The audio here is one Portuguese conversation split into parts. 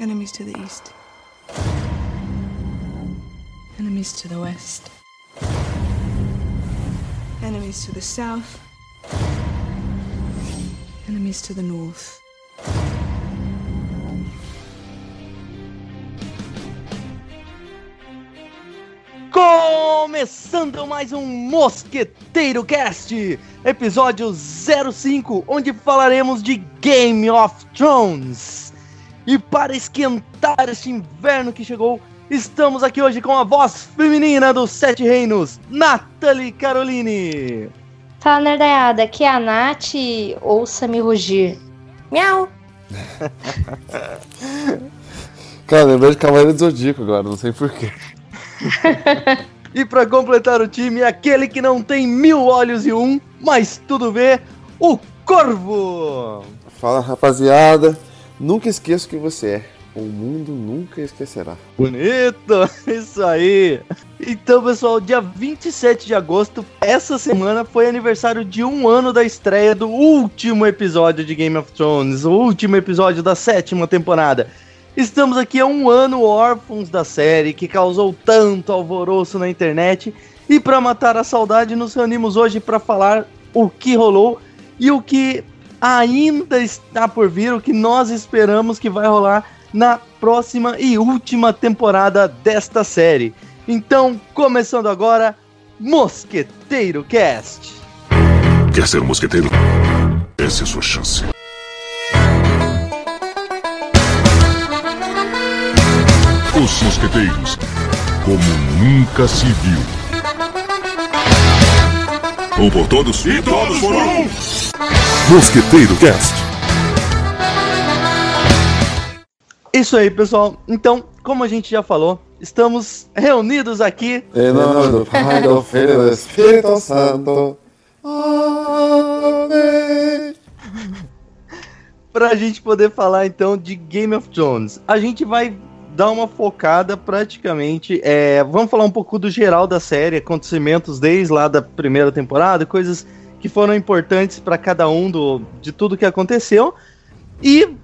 Enemies to the east. Enemies to the west. Enemies to the south. Enemies to the north. Começando mais um Mosqueteiro Cast, episódio 05, onde falaremos de Game of Thrones. E para esquentar este inverno que chegou, estamos aqui hoje com a voz feminina dos Sete Reinos, Nathalie Caroline. Fala, nerdaiada, aqui é a Nath, ouça-me rugir. Miau! Cara, lembrei de Cavaleiro do Zodíaco agora, não sei porquê. E para completar o time, aquele que não tem mil olhos e um, mas tudo vê, o Corvo. Fala rapaziada, nunca esqueça o que você é. O mundo nunca esquecerá. Bonito, isso aí. Então, pessoal, dia 27 de agosto, essa semana foi aniversário de um ano da estreia do último episódio de Game of Thrones, o último episódio da sétima temporada. Estamos aqui há um ano órfãos da série que causou tanto alvoroço na internet. E para matar a saudade, nos reunimos hoje para falar o que rolou e o que ainda está por vir, o que nós esperamos que vai rolar na próxima e última temporada desta série. Então, começando agora, Mosqueteiro Cast. Quer ser um mosqueteiro? Essa é a sua chance. Os mosqueteiros, como nunca se viu. Um por todos e todos por um. Mosqueteiro Cast. Isso aí, pessoal. Então, como a gente já falou, estamos reunidos aqui Em nome do Pai, do Filho e do Espírito Santo. Amém. para a gente poder falar então de Game of Thrones. A gente vai dar uma focada praticamente. é, vamos falar um pouco do geral da série, acontecimentos desde lá da primeira temporada, coisas que foram importantes para cada um do, de tudo que aconteceu. E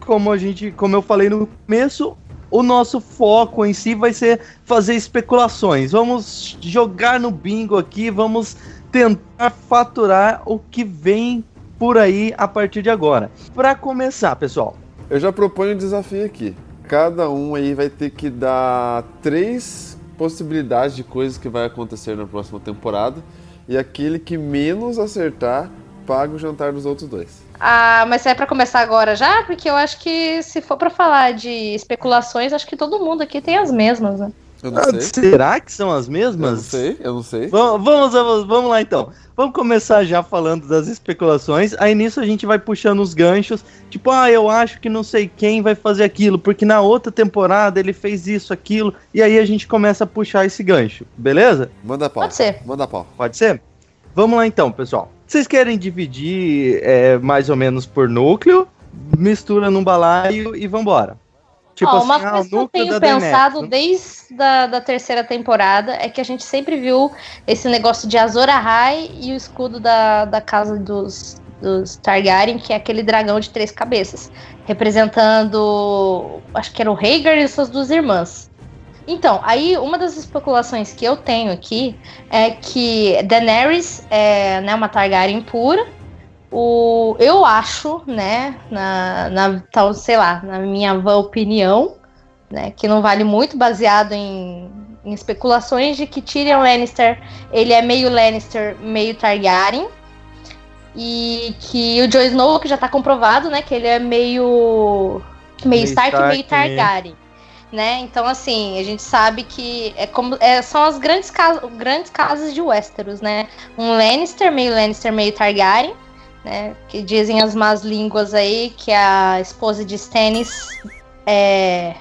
como a gente, como eu falei no começo, o nosso foco em si vai ser fazer especulações. Vamos jogar no bingo aqui, vamos tentar faturar o que vem por aí a partir de agora. Para começar, pessoal, Eu já proponho um desafio aqui. Cada um aí vai ter que dar três possibilidades de coisas que vai acontecer na próxima temporada. E aquele que menos acertar, paga o jantar dos outros dois. Ah, mas é pra começar agora já? Porque eu acho que se for pra falar de especulações, acho que todo mundo aqui tem as mesmas, né? Eu não Ah, sei. será que são as Eu mesmas? não sei, eu não sei. Vamos, vamos, vamos, vamos lá então. Vamos começar já falando das especulações. Aí nisso a gente vai puxando os ganchos. Tipo, ah, eu acho que não sei quem vai fazer aquilo, porque na outra temporada ele fez isso, aquilo. E aí a gente começa a puxar esse gancho, beleza? Manda pau. Pode ser. Manda pau. Pode ser? Vamos lá então, pessoal. Vocês querem dividir é, mais ou menos por núcleo? Mistura num balaio e vambora. Tipo Ó, assim, uma ah, coisa que eu tenho da pensado né? desde a da terceira temporada é que a gente sempre viu esse negócio de Azor Ahai e o escudo da, da casa dos, dos Targaryen, que é aquele dragão de três cabeças, representando, acho que era o Rhaegar e suas duas irmãs. Então, aí uma das especulações que eu tenho aqui é que Daenerys é né, uma Targaryen pura. O, eu acho, né, na, na tal, sei lá, na minha vã opinião, né, que não vale muito, baseado em, em especulações de que Tyrion Lannister, ele é meio Lannister, meio Targaryen, e que o Jon Snow, que já tá comprovado, né, que ele é meio meio, Meio Stark, meio Stark, né? Targaryen. Né? Então, assim, a gente sabe que é como é, são as grandes, cas grandes casas de Westeros, né? Um Lannister, meio Lannister, meio Targaryen, né? Que dizem as más línguas aí que a esposa de Stannis é.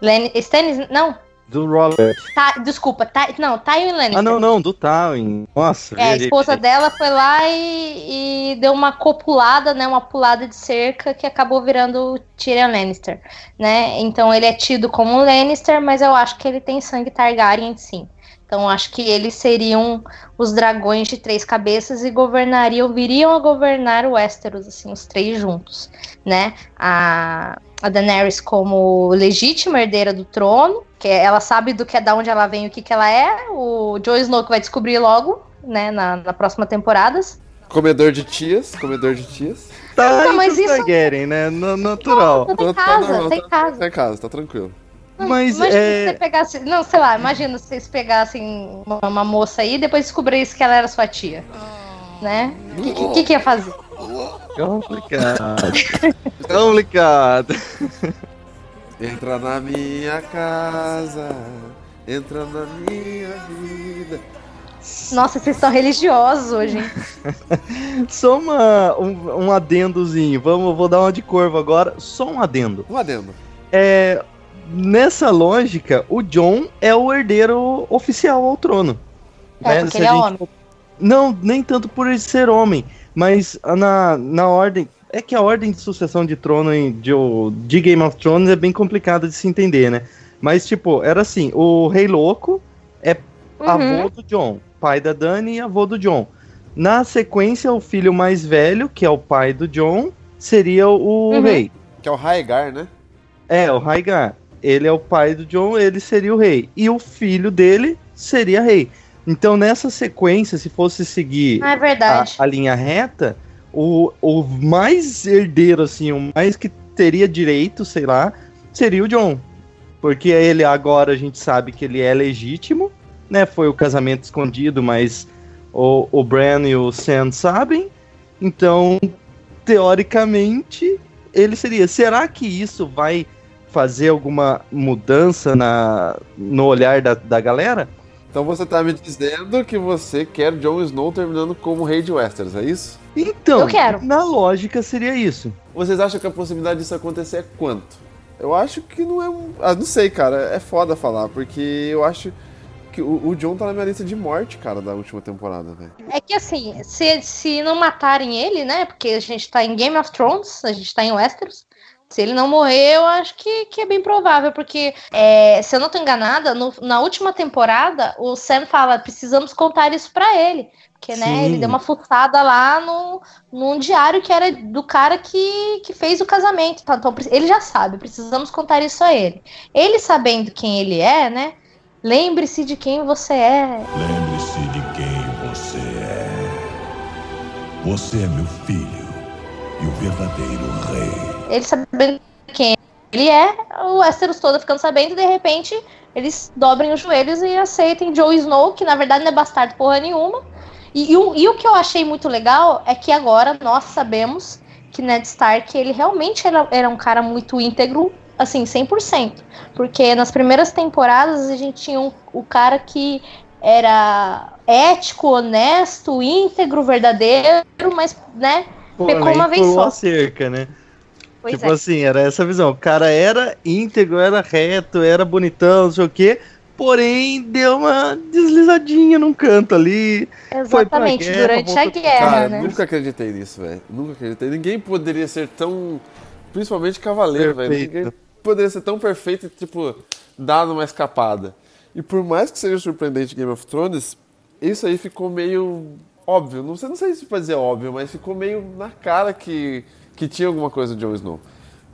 Len Stannis. Não, Do Robert. tá, desculpa, tá, não, Tywin Lannister. Ah, não, não, do Tywin. Nossa, É, a esposa dela foi lá e, e deu uma copulada, né? Uma pulada de cerca que acabou virando o Tyrion Lannister, né? Então ele é tido como um Lannister, mas eu acho que ele tem sangue Targaryen sim. Então acho que eles seriam os dragões de três cabeças e governariam, viriam a governar o Westeros, assim, os três juntos, né? A, a Daenerys como legítima herdeira do trono, que ela sabe do que é da onde ela vem e o que, que ela é. O Jon Snow que vai descobrir logo, né, na, na próxima temporada. Comedor de tias, comedor de tias. Tá Não, mas isso- Targaryen, né? No- natural. Não, tem Tá- tá casa, normal, tem tá- casa. Tá em casa, tá tranquilo. Mas, imagina é- se você pegasse. Não, sei lá, imagina se vocês pegassem uma, uma moça aí e depois descobrissem que ela era sua tia. Né? O que, que, que que ia fazer? Complicado. Complicado. Entra na minha casa, entra na minha vida. Nossa, vocês estão religiosos hoje, hein? Só uma, um, um adendozinho. Vamos, vou dar uma de corvo agora. Só um adendo. Um adendo. É, nessa lógica, o John é o herdeiro oficial ao trono. É, né? porque Se ele é gente homem. Não, nem tanto por ele ser homem, mas na, na ordem. É que a ordem de sucessão de trono em- de, de Game of Thrones é bem complicada de se entender, né? Mas, tipo, era assim: o Rei Louco é Uhum. avô do John, pai da Dani e avô do John. Na sequência, o filho mais velho, que é o pai do John, seria o Uhum. rei. Que é o Rhaegar, né? É, o Rhaegar. Ele é o pai do John, ele seria o rei. E o filho dele seria rei. Então, nessa sequência, se fosse seguir Ah, é a, a linha reta, o, o mais herdeiro, assim, o mais que teria direito, sei lá, seria o John. Porque ele agora a gente sabe que ele é legítimo, né? Foi o casamento escondido, mas o, o Bran e o Sam sabem. Então, teoricamente, ele seria. Será que isso vai fazer alguma mudança na, no olhar da, da galera? Então você tá me dizendo que você quer Jon Snow terminando como rei de Westeros, é isso? Então, Eu quero. na lógica seria isso. Vocês acham que a possibilidade disso acontecer é quanto? Eu acho que não é. um- Ah, não sei, cara. É foda falar, porque eu acho que o, o John tá na minha lista de morte, cara, da última temporada, velho. É que assim, se, se não matarem ele, né? Porque a gente tá em Game of Thrones, a gente tá em Westeros. Se ele não morrer, eu acho que, que é bem provável, porque é, se eu não tô enganada, no- na última temporada, o Sam fala: precisamos contar isso pra ele. Porque, né, Sim. ele deu uma fuçada lá no, num diário que era do cara que, que fez o casamento. Tá? Então, ele já sabe, precisamos contar isso a ele. Ele sabendo quem ele é, né? Lembre-se de quem você é. Lembre-se de quem você é. Você é meu filho e o verdadeiro. Ele sabendo quem ele é, o Westeros todo ficando sabendo, e de repente eles dobrem os joelhos e aceitem Jon Snow, que na verdade não é bastardo porra nenhuma. E, e o, e o que eu achei muito legal é que agora nós sabemos que Ned Stark, ele realmente era, era um cara muito íntegro, assim, 100%. Porque nas primeiras temporadas a gente tinha um, o cara que era ético, honesto, íntegro, verdadeiro, mas, né, Pecou uma vez só. a cerca, né? Pois tipo é. assim, era essa visão. O cara era íntegro, era reto, era bonitão, não sei o quê. Porém, deu uma deslizadinha num canto ali. Exatamente, guerra, durante a voltou pra guerra, Cara, né? nunca acreditei nisso, velho. Nunca acreditei. Ninguém poderia ser tão. Principalmente cavaleiro, velho. Ninguém poderia ser tão perfeito e, tipo, dar uma escapada. E por mais que seja surpreendente Game of Thrones, isso aí ficou meio óbvio. Não sei, não sei se pode dizer óbvio, mas ficou meio na cara que, que tinha alguma coisa do Jon Snow.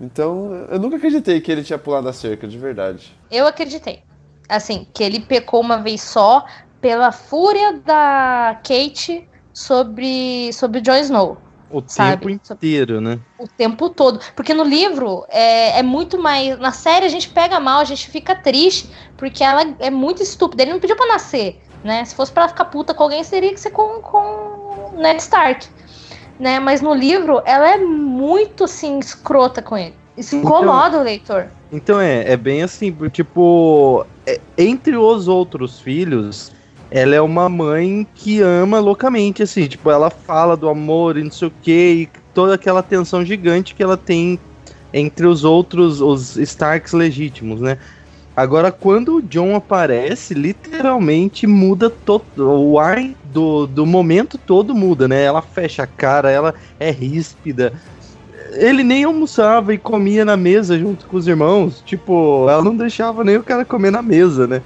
Então, eu nunca acreditei que ele tinha pulado a cerca, de verdade. Eu acreditei. Assim, que ele pecou uma vez só pela fúria da Kate sobre, sobre Jon Snow. O Sabe? tempo inteiro, né? O tempo todo. Porque no livro é, é muito mais. Na série a gente pega mal, a gente fica triste, porque ela é muito estúpida. Ele não pediu pra nascer, né? Se fosse pra ficar puta com alguém, seria que ser com, com Ned Stark. Né? Mas no livro, ela é muito, assim, escrota com ele. Isso Então- incomoda o leitor. Então é, é bem assim, tipo, é- entre os outros filhos, ela é uma mãe que ama loucamente, assim, tipo, ela fala do amor e não sei o que, e toda aquela tensão gigante que ela tem entre os outros, os Starks legítimos, né? Agora, quando o John aparece, literalmente muda todo. O ar do, do momento todo muda, né? Ela fecha a cara, ela é ríspida. Ele nem almoçava e comia na mesa junto com os irmãos. Tipo, ela não deixava nem o cara comer na mesa, né?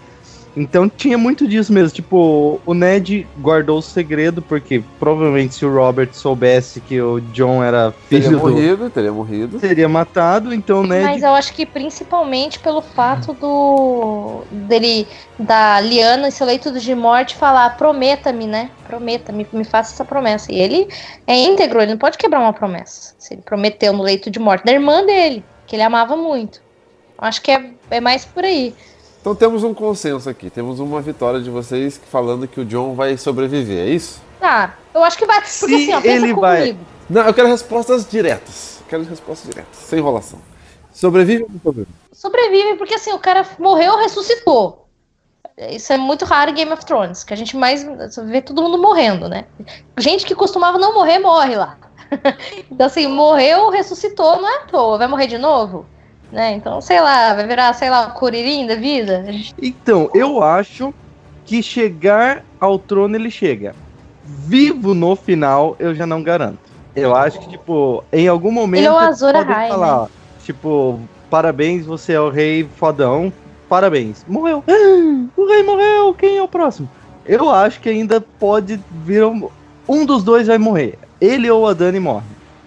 Então tinha muito disso mesmo. Tipo, o Ned guardou o segredo, porque provavelmente se o Robert soubesse que o John era Teria filho do. morrido, teria morrido. Seria matado, então o Ned. Mas eu acho que principalmente pelo fato do dele da Liana em seu leito de morte falar prometa-me, né? Prometa-me, me faça essa promessa. E ele é íntegro, ele não pode quebrar uma promessa. Se ele prometeu no leito de morte da irmã dele, que ele amava muito. Acho que é, é mais por aí. Então temos um consenso aqui, temos uma vitória de vocês falando que o John vai sobreviver, é isso? Tá, eu acho que vai. Porque Se assim, ó, pensa ele vai- comigo. Não, eu quero respostas diretas. Eu quero respostas diretas, sem enrolação. Sobrevive ou não sobrevive? Sobrevive, porque assim, o cara morreu, ressuscitou. Isso é muito raro em Game of Thrones, que a gente mais vê todo mundo morrendo, né? Gente que costumava não morrer, morre lá. então, assim, morreu, ressuscitou, não é à toa. Vai morrer de novo? Né? Então, sei lá, vai virar, sei lá, o Curirim da vida? Então, eu acho que chegar ao trono ele chega. Vivo no final, eu já não garanto. Eu acho que, tipo, em algum momento. Ele é o Azor Ahai, falar, né? Tipo, parabéns, você é o rei fodão. Parabéns. Morreu. Ah, o rei morreu. Quem é o próximo? Eu acho que ainda pode vir. Um, um dos dois vai morrer. Ele ou a Dani morre.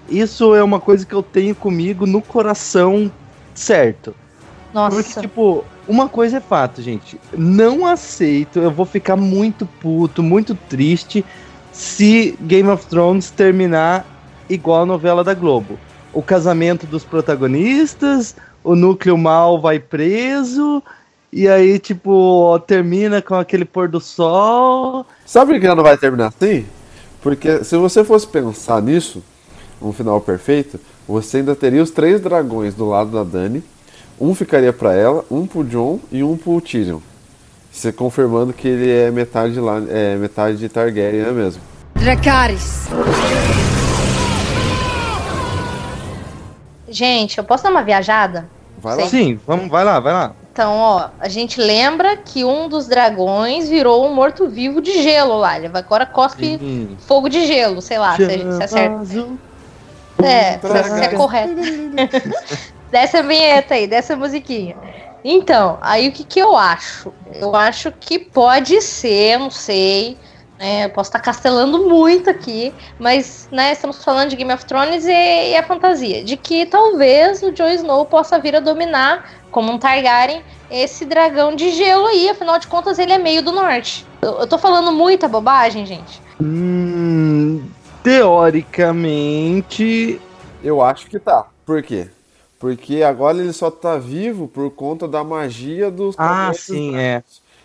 Isso é uma coisa que eu tenho comigo no coração certo. Porque, Nossa. tipo, uma coisa é fato, gente. Não aceito, eu vou ficar muito puto, muito triste se Game of Thrones terminar igual a novela da Globo. O casamento dos protagonistas, o núcleo mal vai preso, e aí, tipo, termina com aquele pôr do sol. Sabe por que ela não vai terminar assim? Porque se você fosse pensar nisso, um final perfeito, você ainda teria os três dragões do lado da Dani. Um ficaria pra ela, um pro John e um pro Tyrion. Você confirmando que ele é metade lá, é metade de Targaryen, é mesmo. Dracarys. Gente, eu posso dar uma viajada? Vai lá. Sim, vamos, vai lá, vai lá. Então, ó, a gente lembra que um dos dragões virou um morto-vivo de gelo lá. Ele agora cospe Sim. fogo de gelo, sei lá, se, é. Azul. É, se, se é correto. Dessa vinheta aí, dessa musiquinha. Então, aí o que, que eu acho? Eu acho que pode ser, não sei. eu posso estar castelando muito aqui, mas né, estamos falando de Game of Thrones e, e a fantasia. De que talvez o Jon Snow possa vir a dominar, como um Targaryen, esse dragão de gelo aí. Afinal de contas, ele é meio do norte. Eu, eu tô falando muita bobagem, gente. Hum, teoricamente. Eu acho que tá. Por quê? Porque agora ele só tá vivo por conta da magia dos Ah, caminhantes sim, brancos. é.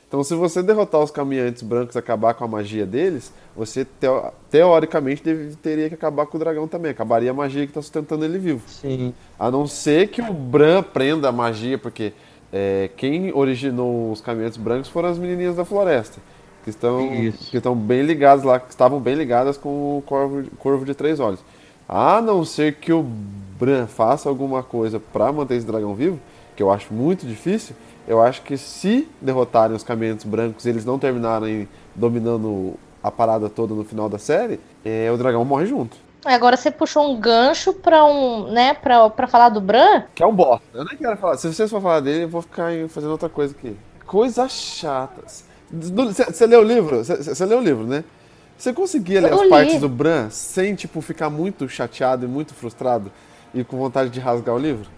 Então, se você derrotar os caminhantes brancos e acabar com a magia deles, você teo- teoricamente deve- teria que acabar com o dragão também. Acabaria a magia que tá sustentando ele vivo. Sim. A não ser que o Bran prenda a magia, porque é, quem originou os caminhantes brancos foram as menininhas da floresta. Que estão, Isso. que estão bem ligadas lá, que estavam bem ligadas com o corvo, corvo de três olhos. A não ser que o Bran faça alguma coisa para manter esse dragão vivo, que eu acho muito difícil, eu acho que se derrotarem os caminhantes brancos e eles não terminarem dominando a parada toda no final da série, é, o dragão morre junto. Agora você puxou um gancho pra um, né, pra, pra falar do Bran. Que é um bosta. Eu nem quero falar. Se vocês for falar dele, eu vou ficar fazendo outra coisa aqui. Coisas chatas. Você leu o livro? Você leu o livro, né? Você conseguia ler Eu as li. partes do Bran sem, tipo, ficar muito chateado e muito frustrado e com vontade de rasgar o livro?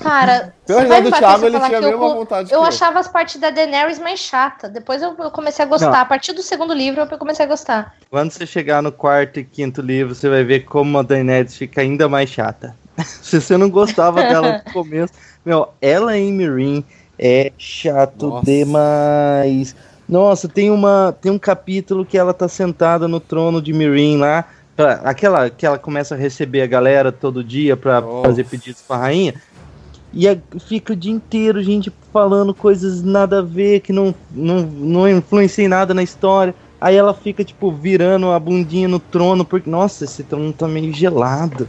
Cara, risada vai do Thiago, ele tinha a que eu vontade que Eu eu. achava as partes da Daenerys mais chata. Depois eu eu comecei a gostar. Não. A partir do segundo livro eu comecei a gostar. Quando você chegar no quarto e quinto livro, você vai ver como a Daenerys fica ainda mais chata. Se você não gostava dela no começo, meu, ela em Mirin é chato Nossa. demais. Nossa, tem uma tem um capítulo que ela tá sentada no trono de Mirin lá, pra- aquela que ela começa a receber a galera todo dia pra Nossa. fazer pedidos pra rainha. E a- fica o dia inteiro gente falando coisas nada a ver, que não, não, não influencia em nada na história. Aí ela fica, tipo, virando a bundinha no trono, porque, nossa, esse trono tá meio gelado.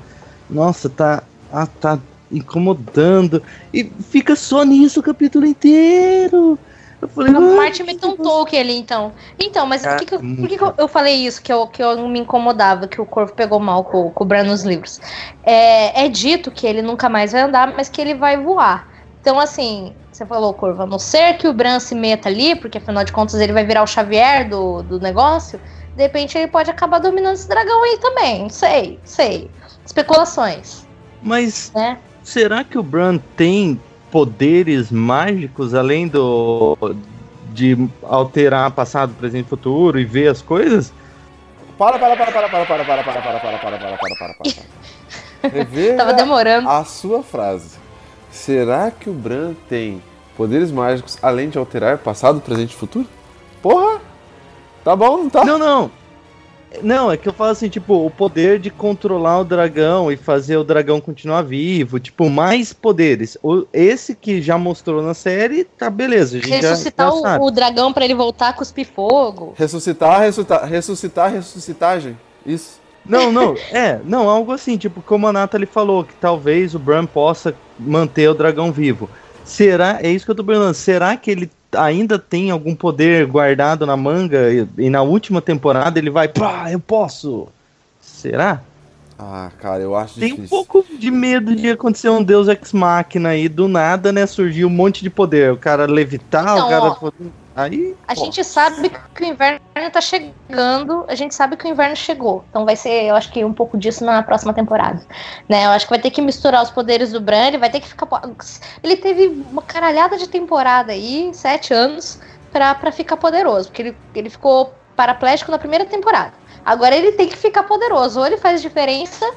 Nossa, tá, ah, tá incomodando. E fica só nisso o capítulo inteiro. Eu falei, O "Ai, Martin meteu um Tolkien ali, então. Então, mas por que, que eu, por que que eu- falei isso? Que eu, que eu não me incomodava, que o corvo pegou mal com, com o Bran nos livros. É, é dito que ele nunca mais vai andar, mas que ele vai voar. Então, assim, você falou, Curva, a não ser que o Bran se meta ali, porque afinal de contas ele vai virar o Xavier do, do negócio, de repente ele pode acabar dominando esse dragão aí também. Não sei, sei. Especulações, Mas né? Será que o Bran tem poderes mágicos além do de alterar passado, presente e futuro e ver as coisas? Para, para, para, para, para, para, para, para, para, para, para, para, para, para, para. Reveja Tava demorando. a sua frase. Será que o Bran tem poderes mágicos além de alterar passado, presente e futuro? Porra! Tá bom, não tá? Não, não. Não, é que eu falo assim, tipo, o poder de controlar o dragão e fazer o dragão continuar vivo, tipo, mais poderes. O, esse que já mostrou na série, tá beleza, a gente já, Ressuscitar já o, o dragão pra ele voltar a cuspir fogo. Ressuscitar, ressuscitar, ressuscitar, ressuscitagem. Isso. Não, não, é, não, algo assim, tipo, como a Nathalie falou, que talvez o Bran possa manter o dragão vivo. Será, é isso que eu tô perguntando, será que ele ainda tem algum poder guardado na manga e, e na última temporada ele vai, pá, eu posso? Será? Ah, cara, eu acho Tem um difícil. pouco de medo de acontecer um Deus Ex Machina aí, do nada, né, surgir um monte de poder, o cara levitar, Então, o cara... ó, Aí, A pô, gente sabe que o inverno tá chegando, a gente sabe que o inverno chegou. Então vai ser, eu acho que um pouco disso na próxima temporada. Né? Eu acho que vai ter que misturar os poderes do Bran, ele vai ter que ficar. Ele teve uma caralhada de temporada aí, sete anos, pra, pra ficar poderoso. Porque ele, ele ficou paraplégico na primeira temporada. Agora ele tem que ficar poderoso. Ou ele faz diferença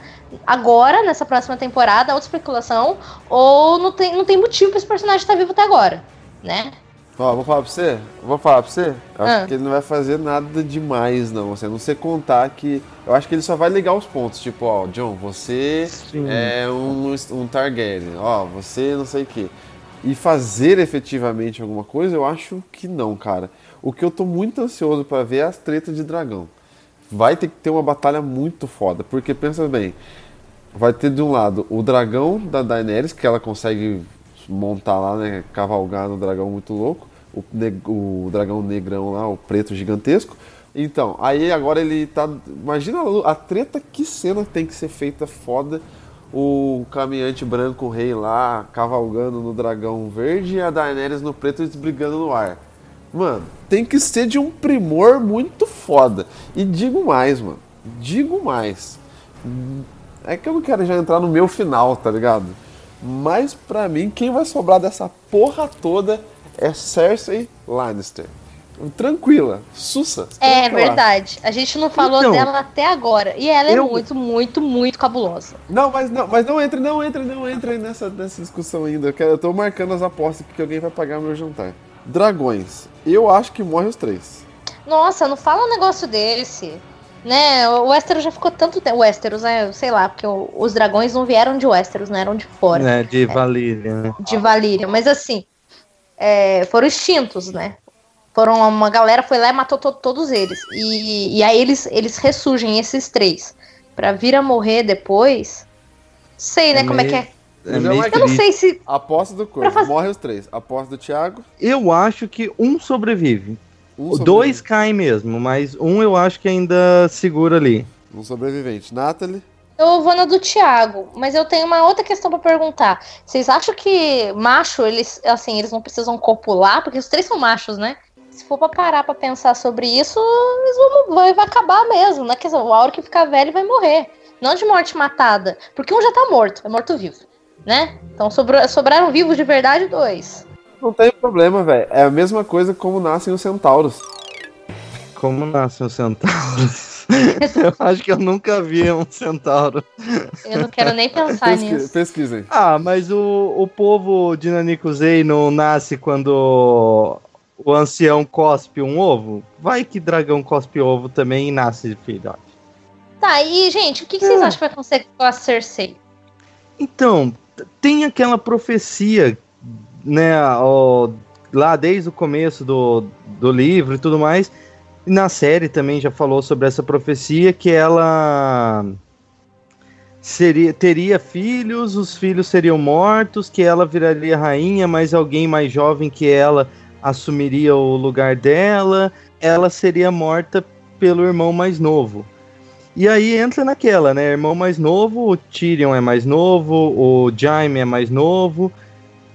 agora, nessa próxima temporada, outra especulação, ou não tem, não tem motivo pra esse personagem estar vivo até agora. Né? Ó, vou falar pra você? Vou falar pra você? Eu acho Ah. que ele não vai fazer nada demais, não. Assim, a não ser contar que. Eu acho que ele só vai ligar os pontos. Tipo, ó, John, você Sim. é um, um Targaryen. Ó, você não sei o quê. E fazer efetivamente alguma coisa, eu acho que não, cara. O que eu tô muito ansioso pra ver é as tretas de dragão. Vai ter que ter uma batalha muito foda. Porque pensa bem, vai ter de um lado o dragão da Daenerys, que ela consegue montar lá, né? Cavalgar no dragão muito louco. O, o dragão negrão lá, o preto gigantesco. Então, aí agora ele tá. Imagina a a treta, que cena tem que ser feita foda. O caminhante branco, o rei lá, cavalgando no dragão verde e a Daenerys no preto eles brigando no ar. Mano, tem que ser de um primor muito foda. E digo mais, mano. Digo mais. É que eu não quero já entrar no meu final, tá ligado? Mas pra mim, quem vai sobrar dessa porra toda é Cersei Lannister. Tranquila, sussa. É verdade. A gente não falou Então, dela até agora. E ela é eu- muito, muito, muito cabulosa. Não, mas não, mas não entre, não entre, não entre nessa, nessa discussão ainda. Eu, quero, eu tô marcando as apostas aqui que alguém vai pagar meu jantar. Dragões. Eu acho que morre os três. Nossa, não fala um negócio desse. Né? O Westeros já ficou tanto tempo. Westeros, né? Sei lá, porque o- os dragões não vieram de Westeros, né? Eram de fora. né, de Valíria, né? De Valíria. Mas assim, é, foram extintos, né? Foram uma galera foi lá e matou to- todos eles. E, e aí eles, eles ressurgem, esses três. Pra vir a morrer depois. Sei, né? É como é meio- que é. É Eu marquei. Eu não sei se. Aposta do Corvo, fazer- morre os três. Aposta do Thiago. Eu acho que um sobrevive. Um Dois caem mesmo, mas um eu acho que ainda segura ali. Um sobrevivente. Natalie. Eu vou na do Thiago, mas eu tenho uma outra questão pra perguntar. Vocês acham que macho, eles, assim, eles não precisam copular? Porque os três são machos, né? Se for pra parar pra pensar sobre isso, eles vão, vai, vai acabar mesmo, né? Quer dizer, a hora que ficar velho vai morrer. Não de morte matada. Porque um já tá morto, é morto-vivo, né? Então sobrou- sobraram vivos de verdade dois. Não tem problema, velho. É a mesma coisa como nascem os centauros. Como nascem os centauros? eu acho que eu nunca vi um centauro. Eu não quero nem pensar Pesqui- nisso. pesquisem. Ah, mas o, o povo de Nanikuzei não nasce quando o ancião cospe um ovo? Vai que dragão cospe ovo também e nasce filhote. Tá, e gente, o que, que vocês É. acham que vai acontecer com a Cersei? Então, tem aquela profecia, né, ó, lá desde o começo do, do livro e tudo mais, e na série também já falou sobre essa profecia, que ela seria, teria filhos, os filhos seriam mortos, que ela viraria rainha, mas alguém mais jovem que ela assumiria o lugar dela, ela seria morta pelo irmão mais novo. E aí entra naquela, né? Irmão mais novo, o Tyrion é mais novo, o Jaime é mais novo.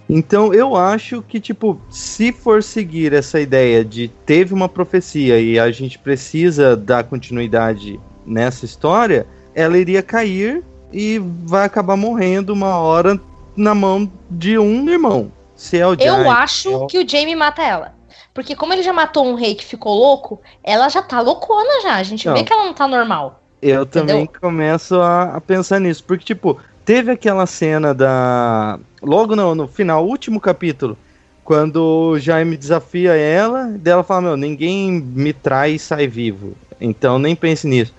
Então eu acho que, tipo, se for seguir essa ideia de teve uma profecia e a gente precisa dar continuidade nessa história, ela iria cair e vai acabar morrendo uma hora na mão de um irmão. Se é o Eu Jaime, acho é o- que o Jamie mata ela. Porque como ele já matou um rei que ficou louco, ela já tá loucona já. A gente Não. vê que ela não tá normal. Eu também Entendeu? começo a, a pensar nisso. Porque, tipo, teve aquela cena da. Logo no, no final, último capítulo, quando o Jaime desafia ela, dela fala: Meu, ninguém me trai e sai vivo. Então nem pense nisso.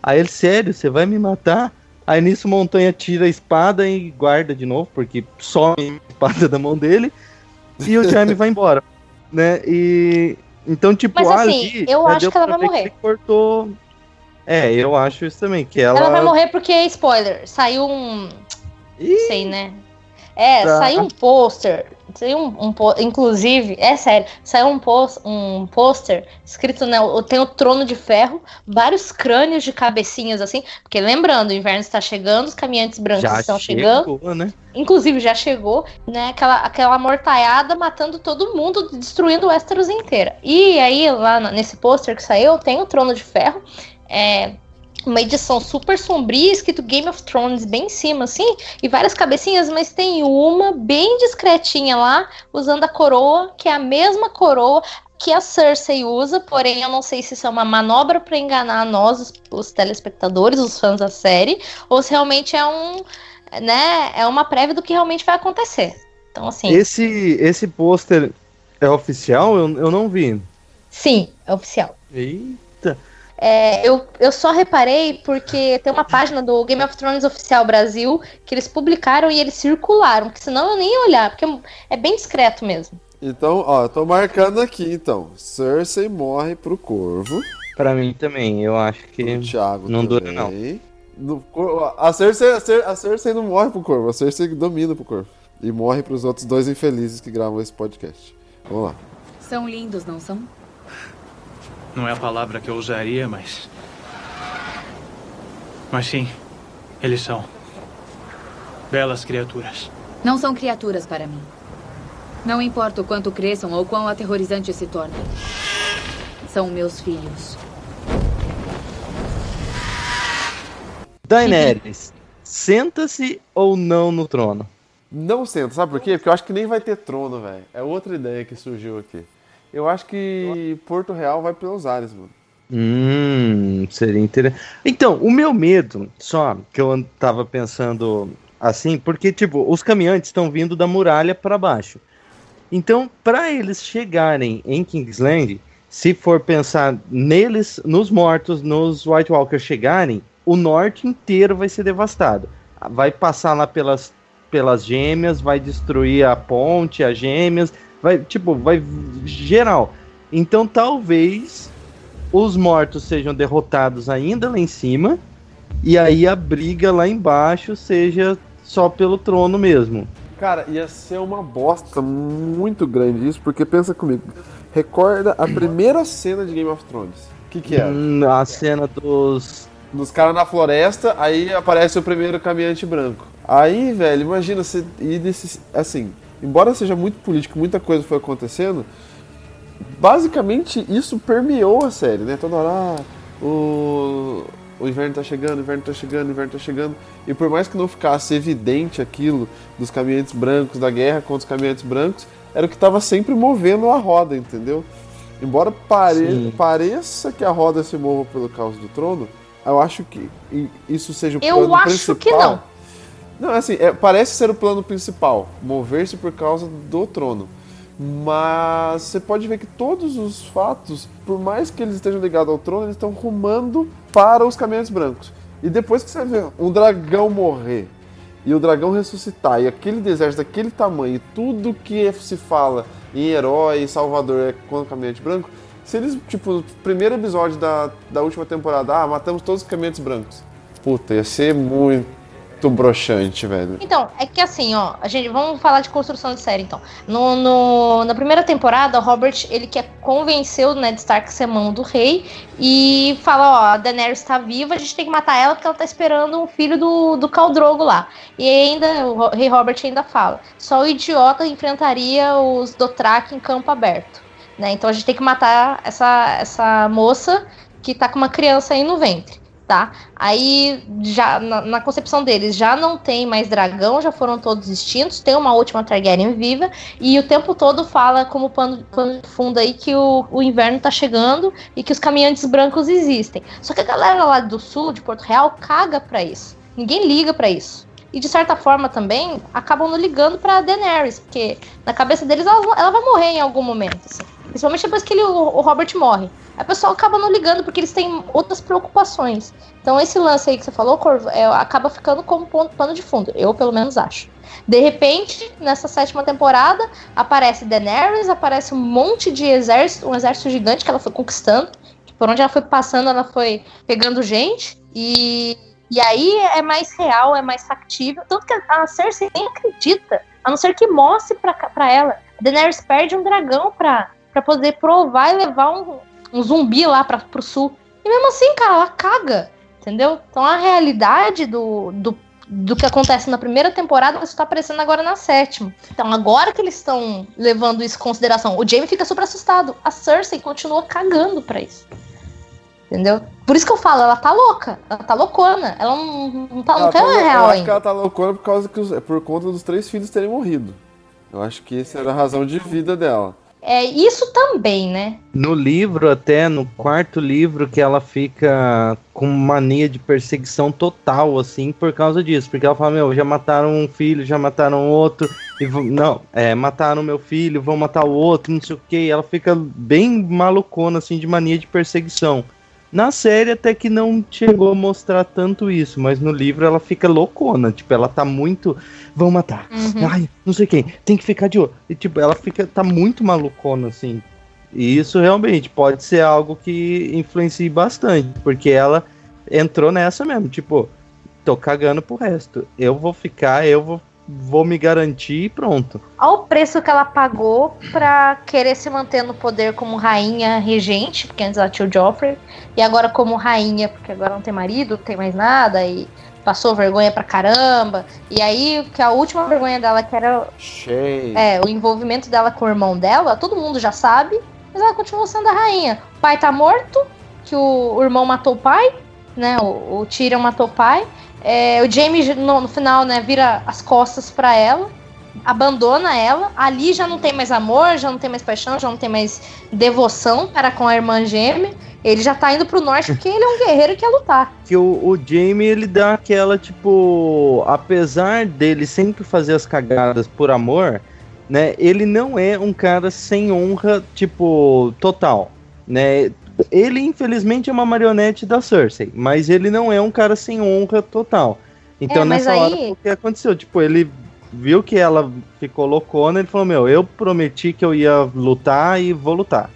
Aí ele, sério, você vai me matar? Aí nisso Montanha tira a espada e guarda de novo, porque some a espada da mão dele. E o Jaime vai embora. Né? E. Então, tipo, Mas, assim, ali. eu acho que ela vai morrer. cortou. É, eu acho isso também. Que ela, Ela vai morrer porque, spoiler, saiu um. Ih, sei, né? É, Tá. saiu um pôster. Saiu um, um Inclusive, é sério, saiu um, pos- um pôster escrito, né? Tem o trono de ferro, vários crânios de cabecinhas assim. Porque lembrando, o inverno está chegando, os caminhantes brancos já estão chegando. chegou, né? Inclusive, já chegou, né? Aquela, aquela mortaiada matando todo mundo, destruindo o Westeros inteira. E aí, lá nesse pôster que saiu, tem o Trono de Ferro. É uma edição super sombria, escrito Game of Thrones bem em cima, assim, e várias cabecinhas, mas tem uma bem discretinha lá, usando a coroa, que é a mesma coroa que a Cersei usa, porém eu não sei se isso é uma manobra para enganar nós, os, os telespectadores, os fãs da série, ou se realmente é um, né, é uma prévia do que realmente vai acontecer. Então, assim, Esse, esse pôster é oficial? Eu, eu não vi. sim, é oficial. Eita. É, eu, eu só reparei porque tem uma página do Game of Thrones Oficial Brasil que eles publicaram e eles circularam, que senão eu nem ia olhar, porque é bem discreto mesmo. Então, ó, eu tô marcando aqui, então. Cersei morre pro Corvo. Pra mim também, eu acho que. O Thiago não dura, também. No a, Cersei, a, Cer- a Cersei não morre pro Corvo, a Cersei domina pro Corvo. E morre pros outros dois infelizes que gravam esse podcast. Vamos lá. São lindos, não são? Não é a palavra que eu usaria, mas. Mas sim, eles são. Belas criaturas. Não são criaturas para mim. Não importa o quanto cresçam ou quão aterrorizantes se tornem. São meus filhos. Daenerys, senta-se ou não no trono? Não senta, sabe por quê? Porque eu acho que nem vai ter trono, velho. É outra ideia que surgiu aqui. Eu acho que Porto Real vai pelos ares, mano. Hum, seria interessante. Então, o meu medo, só que eu tava pensando assim, porque, tipo, os caminhantes estão vindo da muralha para baixo. Então, para eles chegarem em Kingsland, se for pensar neles, nos mortos, nos White Walkers chegarem, o norte inteiro vai ser devastado. Vai passar lá pelas, pelas gêmeas, vai destruir a ponte, as gêmeas, vai, tipo, vai geral. Então, talvez os mortos sejam derrotados ainda lá em cima, e aí a briga lá embaixo seja só pelo trono mesmo. Cara, ia ser uma bosta muito grande isso, porque pensa comigo. Recorda a primeira cena de Game of Thrones. O que, que era? Hum, a cena dos. Dos caras na floresta, aí aparece o primeiro caminhante branco. Aí, velho, imagina você ir desse. Assim, embora seja muito político, muita coisa foi acontecendo, basicamente isso permeou a série, né? Toda hora, ah, o, o inverno tá chegando, o inverno tá chegando, o inverno tá chegando. E por mais que não ficasse evidente aquilo dos caminhantes brancos, da guerra contra os caminhantes brancos, era o que tava sempre movendo a roda, entendeu? Embora pare... Pareça que a roda se mova pelo caos do trono, eu acho que i- isso seja o Eu plano acho principal. que não. Não, assim, é, parece ser o plano principal, mover-se por causa do trono. Mas você pode ver que todos os fatos, por mais que eles estejam ligados ao trono, eles estão rumando para os caminhantes brancos. E depois que você vê um dragão morrer e o dragão ressuscitar, e aquele deserto daquele tamanho, e tudo que se fala em herói e salvador é contra o caminhante branco, se eles, tipo, no primeiro episódio da, da última temporada, ah, matamos todos os caminhantes brancos. Puta, ia ser muito muito broxante, velho. Então, é que assim, ó, a gente vamos falar de construção de série, então. No, no- na primeira temporada, Robert ele quer convencer o Ned Stark a ser mão do rei e fala, ó, a Daenerys tá viva, a gente tem que matar ela porque ela tá esperando um filho do, do Khal Drogo lá. E ainda o rei Robert ainda fala, só o idiota enfrentaria os Dothraki em campo aberto, né? Então a gente tem que matar essa essa moça que tá com uma criança aí no ventre. Tá? Aí, já na, na concepção deles, já não tem mais dragão, já foram todos extintos, tem uma última Targaryen viva, e o tempo todo fala como pano, pano de fundo aí que o, o inverno tá chegando e que os caminhantes brancos existem. Só que a galera lá do sul, de Porto Real, caga pra isso. Ninguém liga pra isso. E de certa forma também acabam ligando pra Daenerys, porque na cabeça deles ela, ela vai morrer em algum momento. assim. Principalmente depois que ele, o, Robert morre. A pessoa acaba não ligando porque eles têm outras preocupações. Então esse lance aí que você falou, Corvo, é, acaba ficando como ponto- pano de fundo. Eu, pelo menos, acho. De repente, nessa sétima temporada, aparece Daenerys, aparece um monte de exército, um exército gigante que ela foi conquistando. Por onde ela foi passando, ela foi pegando gente. E, e aí é mais real, é mais factível. Tanto que a Cersei nem acredita, a não ser que mostre pra, ela. Daenerys perde um dragão pra, pra poder provar e levar um, um zumbi lá pra, pro sul. E mesmo assim, cara, ela caga. Entendeu? Então a realidade do, do, do que acontece na primeira temporada está aparecendo agora na sétima. Então agora que eles estão levando isso em consideração, o Jaime fica super assustado. A Cersei continua cagando pra isso. Entendeu? Por isso que eu falo, ela tá louca. Ela tá loucona. Ela não, não tá, não Ela tá tá- eu real acho que ainda. ela tá loucona por causa que os- é por conta dos três filhos terem morrido. Eu acho que essa era a razão de vida dela. É isso também, né? No livro, até no quarto livro, que ela fica com mania de perseguição total, assim, por causa disso. Porque ela fala, meu, já mataram um filho, já mataram outro. E não, é, mataram meu filho, vão matar o outro, não sei o que. Ela fica bem malucona, assim, de mania de perseguição. Na série até que não chegou a mostrar tanto isso, mas no livro ela fica loucona, tipo, ela tá muito. Vão matar. Uhum. Ai, não sei quem, tem que ficar de olho. E tipo, ela fica. tá muito malucona, assim. E isso realmente pode ser algo que influencie bastante, porque ela entrou nessa mesmo, tipo, tô cagando pro resto. Eu vou ficar, eu vou, vou me garantir e pronto. Olha o preço que ela pagou pra querer se manter no poder como rainha regente, porque antes ela tinha o Joffrey, e agora como rainha, porque agora não tem marido, não tem mais nada, e passou vergonha pra caramba. E aí, que a última vergonha dela, que era Cheio. é, o envolvimento dela com o irmão dela, todo mundo já sabe, mas ela continua sendo a rainha. O pai tá morto, que o, o irmão matou o pai, né? O, o Tyrion matou o pai. É, o Jaime, no, no final, né, vira as costas pra ela, abandona ela. Ali já não tem mais amor, já não tem mais paixão, já não tem mais devoção para com a irmã gêmea. Ele já tá indo pro norte porque ele é um guerreiro que quer lutar. Que o, o Jamie, ele dá aquela, tipo, apesar dele sempre fazer as cagadas por amor, né, ele não é um cara sem honra, tipo, total, né? Ele, infelizmente, é uma marionete da Cersei, mas ele não é um cara sem honra total. Então, É, nessa hora, aí- o que aconteceu? Tipo, ele viu que ela ficou loucona, ele falou, meu, eu prometi que eu ia lutar e vou lutar.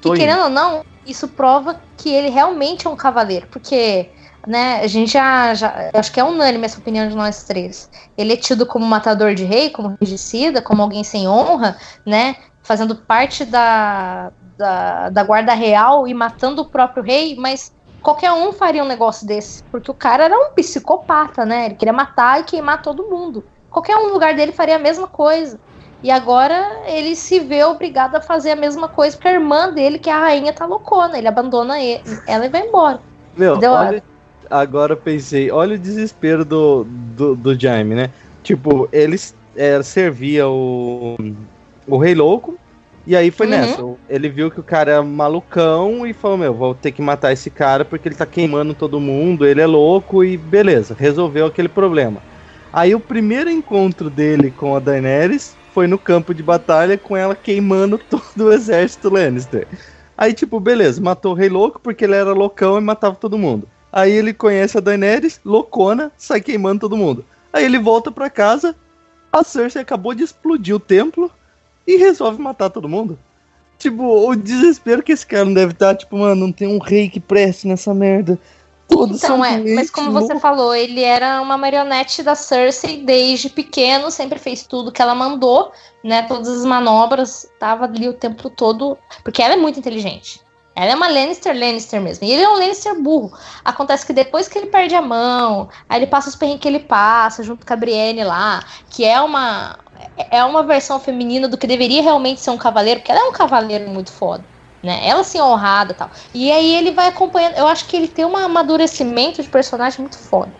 Tô e indo. querendo ou não, isso prova que ele realmente é um cavaleiro, porque, né, a gente já, já acho que é unânime essa opinião de nós três. Ele é tido como matador de rei, como regicida, como alguém sem honra, né, fazendo parte da, da, da guarda real e matando o próprio rei, mas qualquer um faria um negócio desse, porque o cara era um psicopata, né, ele queria matar e queimar todo mundo. Qualquer um no lugar dele faria a mesma coisa. E agora ele se vê obrigado a fazer a mesma coisa porque a irmã dele, que é a rainha, tá loucona. Ele abandona ele, ela e vai embora. Meu, olha, agora eu pensei, olha o desespero do, do, do Jaime, né? Tipo, ele é, servia o, o Rei Louco, e aí foi Uhum. nessa. Ele viu que o cara é malucão e falou: Meu, vou ter que matar esse cara porque ele tá queimando todo mundo, ele é louco e beleza, resolveu aquele problema. Aí o primeiro encontro dele com a Daenerys foi no campo de batalha com ela queimando todo o exército Lannister. Aí, tipo, beleza, matou o Rei Louco porque ele era loucão e matava todo mundo. Aí ele conhece a Daenerys, loucona, sai queimando todo mundo. Aí ele volta pra casa, a Cersei acabou de explodir o templo e resolve matar todo mundo. Tipo, o desespero que esse cara não deve estar, tipo, mano, não tem um rei que preste nessa merda. Todos Então, são é, mas como você loucos. falou, ele era uma marionete da Cersei desde pequeno, sempre fez tudo que ela mandou, né? Todas as manobras, tava ali o tempo todo. Porque ela é muito inteligente. Ela é uma Lannister Lannister mesmo. E ele é um Lannister burro. Acontece que depois que ele perde a mão, aí ele passa os perrengues que ele passa, junto com a Brienne lá, que é uma. É uma versão feminina do que deveria realmente ser um cavaleiro, porque ela é um cavaleiro muito foda. Né? Ela sim é honrada e tal. E aí ele vai acompanhando. Eu acho que ele tem um amadurecimento de personagem muito foda.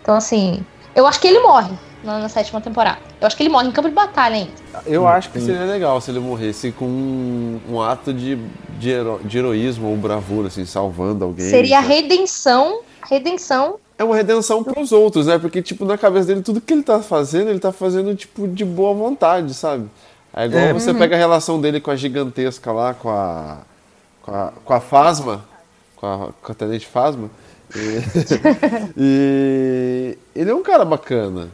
Então, assim, eu acho que ele morre na, na sétima temporada. Eu acho que ele morre em campo de batalha ainda. Eu acho que seria legal se ele morresse com um, um ato de, de, hero- de heroísmo ou bravura, assim, salvando alguém. Seria a redenção. Redenção. É uma redenção pros outros, né? Porque, tipo, na cabeça dele, tudo que ele tá fazendo, ele tá fazendo, tipo, de boa vontade, sabe? É igual É. você pega a relação dele com a gigantesca lá, com a. com a, com a Fasma, com a, com a Tenente Fasma. E, e ele é um cara bacana.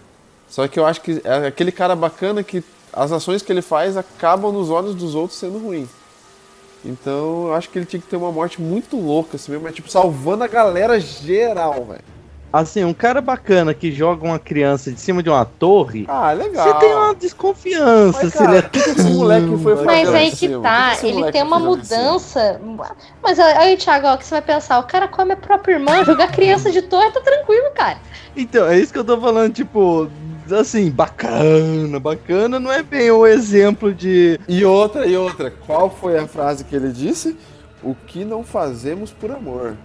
Só que eu acho que é aquele cara bacana que as ações que ele faz acabam nos olhos dos outros sendo ruim. Então eu acho que ele tinha que ter uma morte muito louca, assim mesmo, mas tipo, salvando a galera geral, velho. Assim, um cara bacana que joga uma criança de cima de uma torre, Ah, legal. você tem uma desconfiança Mas, se ele é cara, que que esse moleque foi fazer Mas aí que tá, que ele tem uma mudança. Mas aí, Thiago, ó, o que você vai pensar? O cara come a própria irmã, jogar criança de torre, tá tranquilo, cara. Então, é isso que eu tô falando, tipo, assim, bacana, bacana não é bem o exemplo de. E outra, e outra. Qual foi a frase que ele disse? O que não fazemos por amor.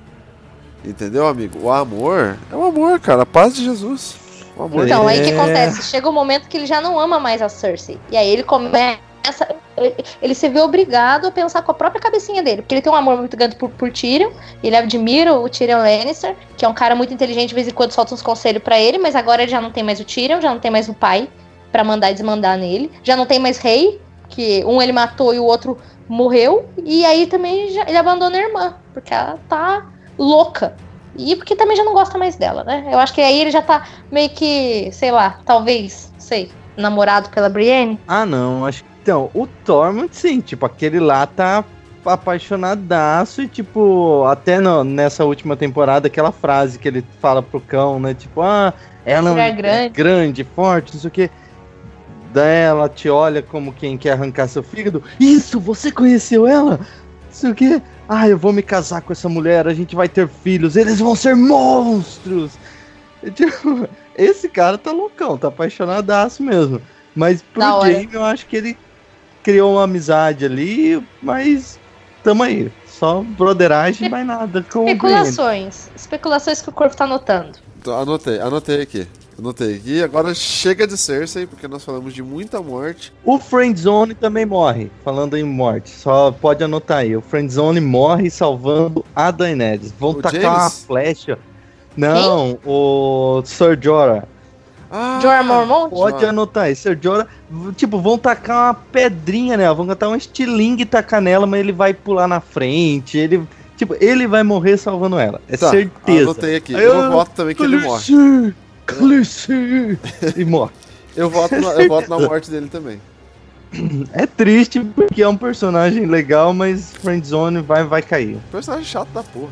Entendeu, amigo? O amor é o amor, cara. A paz de Jesus. O amor Então, aí o que É. acontece? Chega um momento que ele já não ama mais a Cersei. E aí ele começa. Ele se vê obrigado a pensar com a própria cabecinha dele. Porque ele tem um amor muito grande por, por Tyrion. Ele admira o Tyrion Lannister, que é um cara muito inteligente, de vez em quando solta uns conselhos pra ele, mas agora ele já não tem mais o Tyrion, já não tem mais o pai pra mandar e desmandar nele. Já não tem mais rei, que um ele matou e o outro morreu. E aí também já- ele abandona a irmã, porque ela tá louca. E porque também já não gosta mais dela, né? Eu acho que aí ele já tá meio que, sei lá, talvez, sei, namorado pela Brienne. Ah, não, acho que. Então, o Tormund, sim, tipo, aquele lá tá apaixonadaço e, tipo, até no- nessa última temporada, aquela frase que ele fala pro cão, né? Tipo, ah, ela é grande. grande, forte, não sei o quê. Daí ela te olha como quem quer arrancar seu fígado. Isso, você conheceu ela? Não sei o quê. Ah, eu vou me casar com essa mulher, a gente vai ter filhos, eles vão ser monstros. E, tipo, esse cara tá loucão, tá apaixonadaço mesmo. Mas pro Da. Jamie eu acho que ele criou uma amizade ali, mas tamo aí. Só broderagem, mais nada com. Especulações. Especulações que o corpo tá anotando. Anotei, anotei aqui. Anotei aqui. Agora chega de Cersei, porque nós falamos de muita morte. O Friendzone também morre, falando em morte. Só pode anotar aí. O Friendzone morre salvando a Daenerys. Vão O tacar James? uma flecha. Não, o Sir Jorah. Ah, Jorah Mormont? Pode Jorah. anotar aí. Sir Jorah, tipo, vão tacar uma pedrinha nela. Vão catar um estilingue e tacar nela, mas ele vai pular na frente. Ele, tipo, ele vai morrer salvando ela. É Tá, certeza. Anotei aqui. Eu eu- voto também que ele morre. Khaleesi. e morre. Eu voto, na, eu voto na morte dele também. É triste porque é um personagem legal, mas Friendzone vai, vai cair. Personagem chato da porra.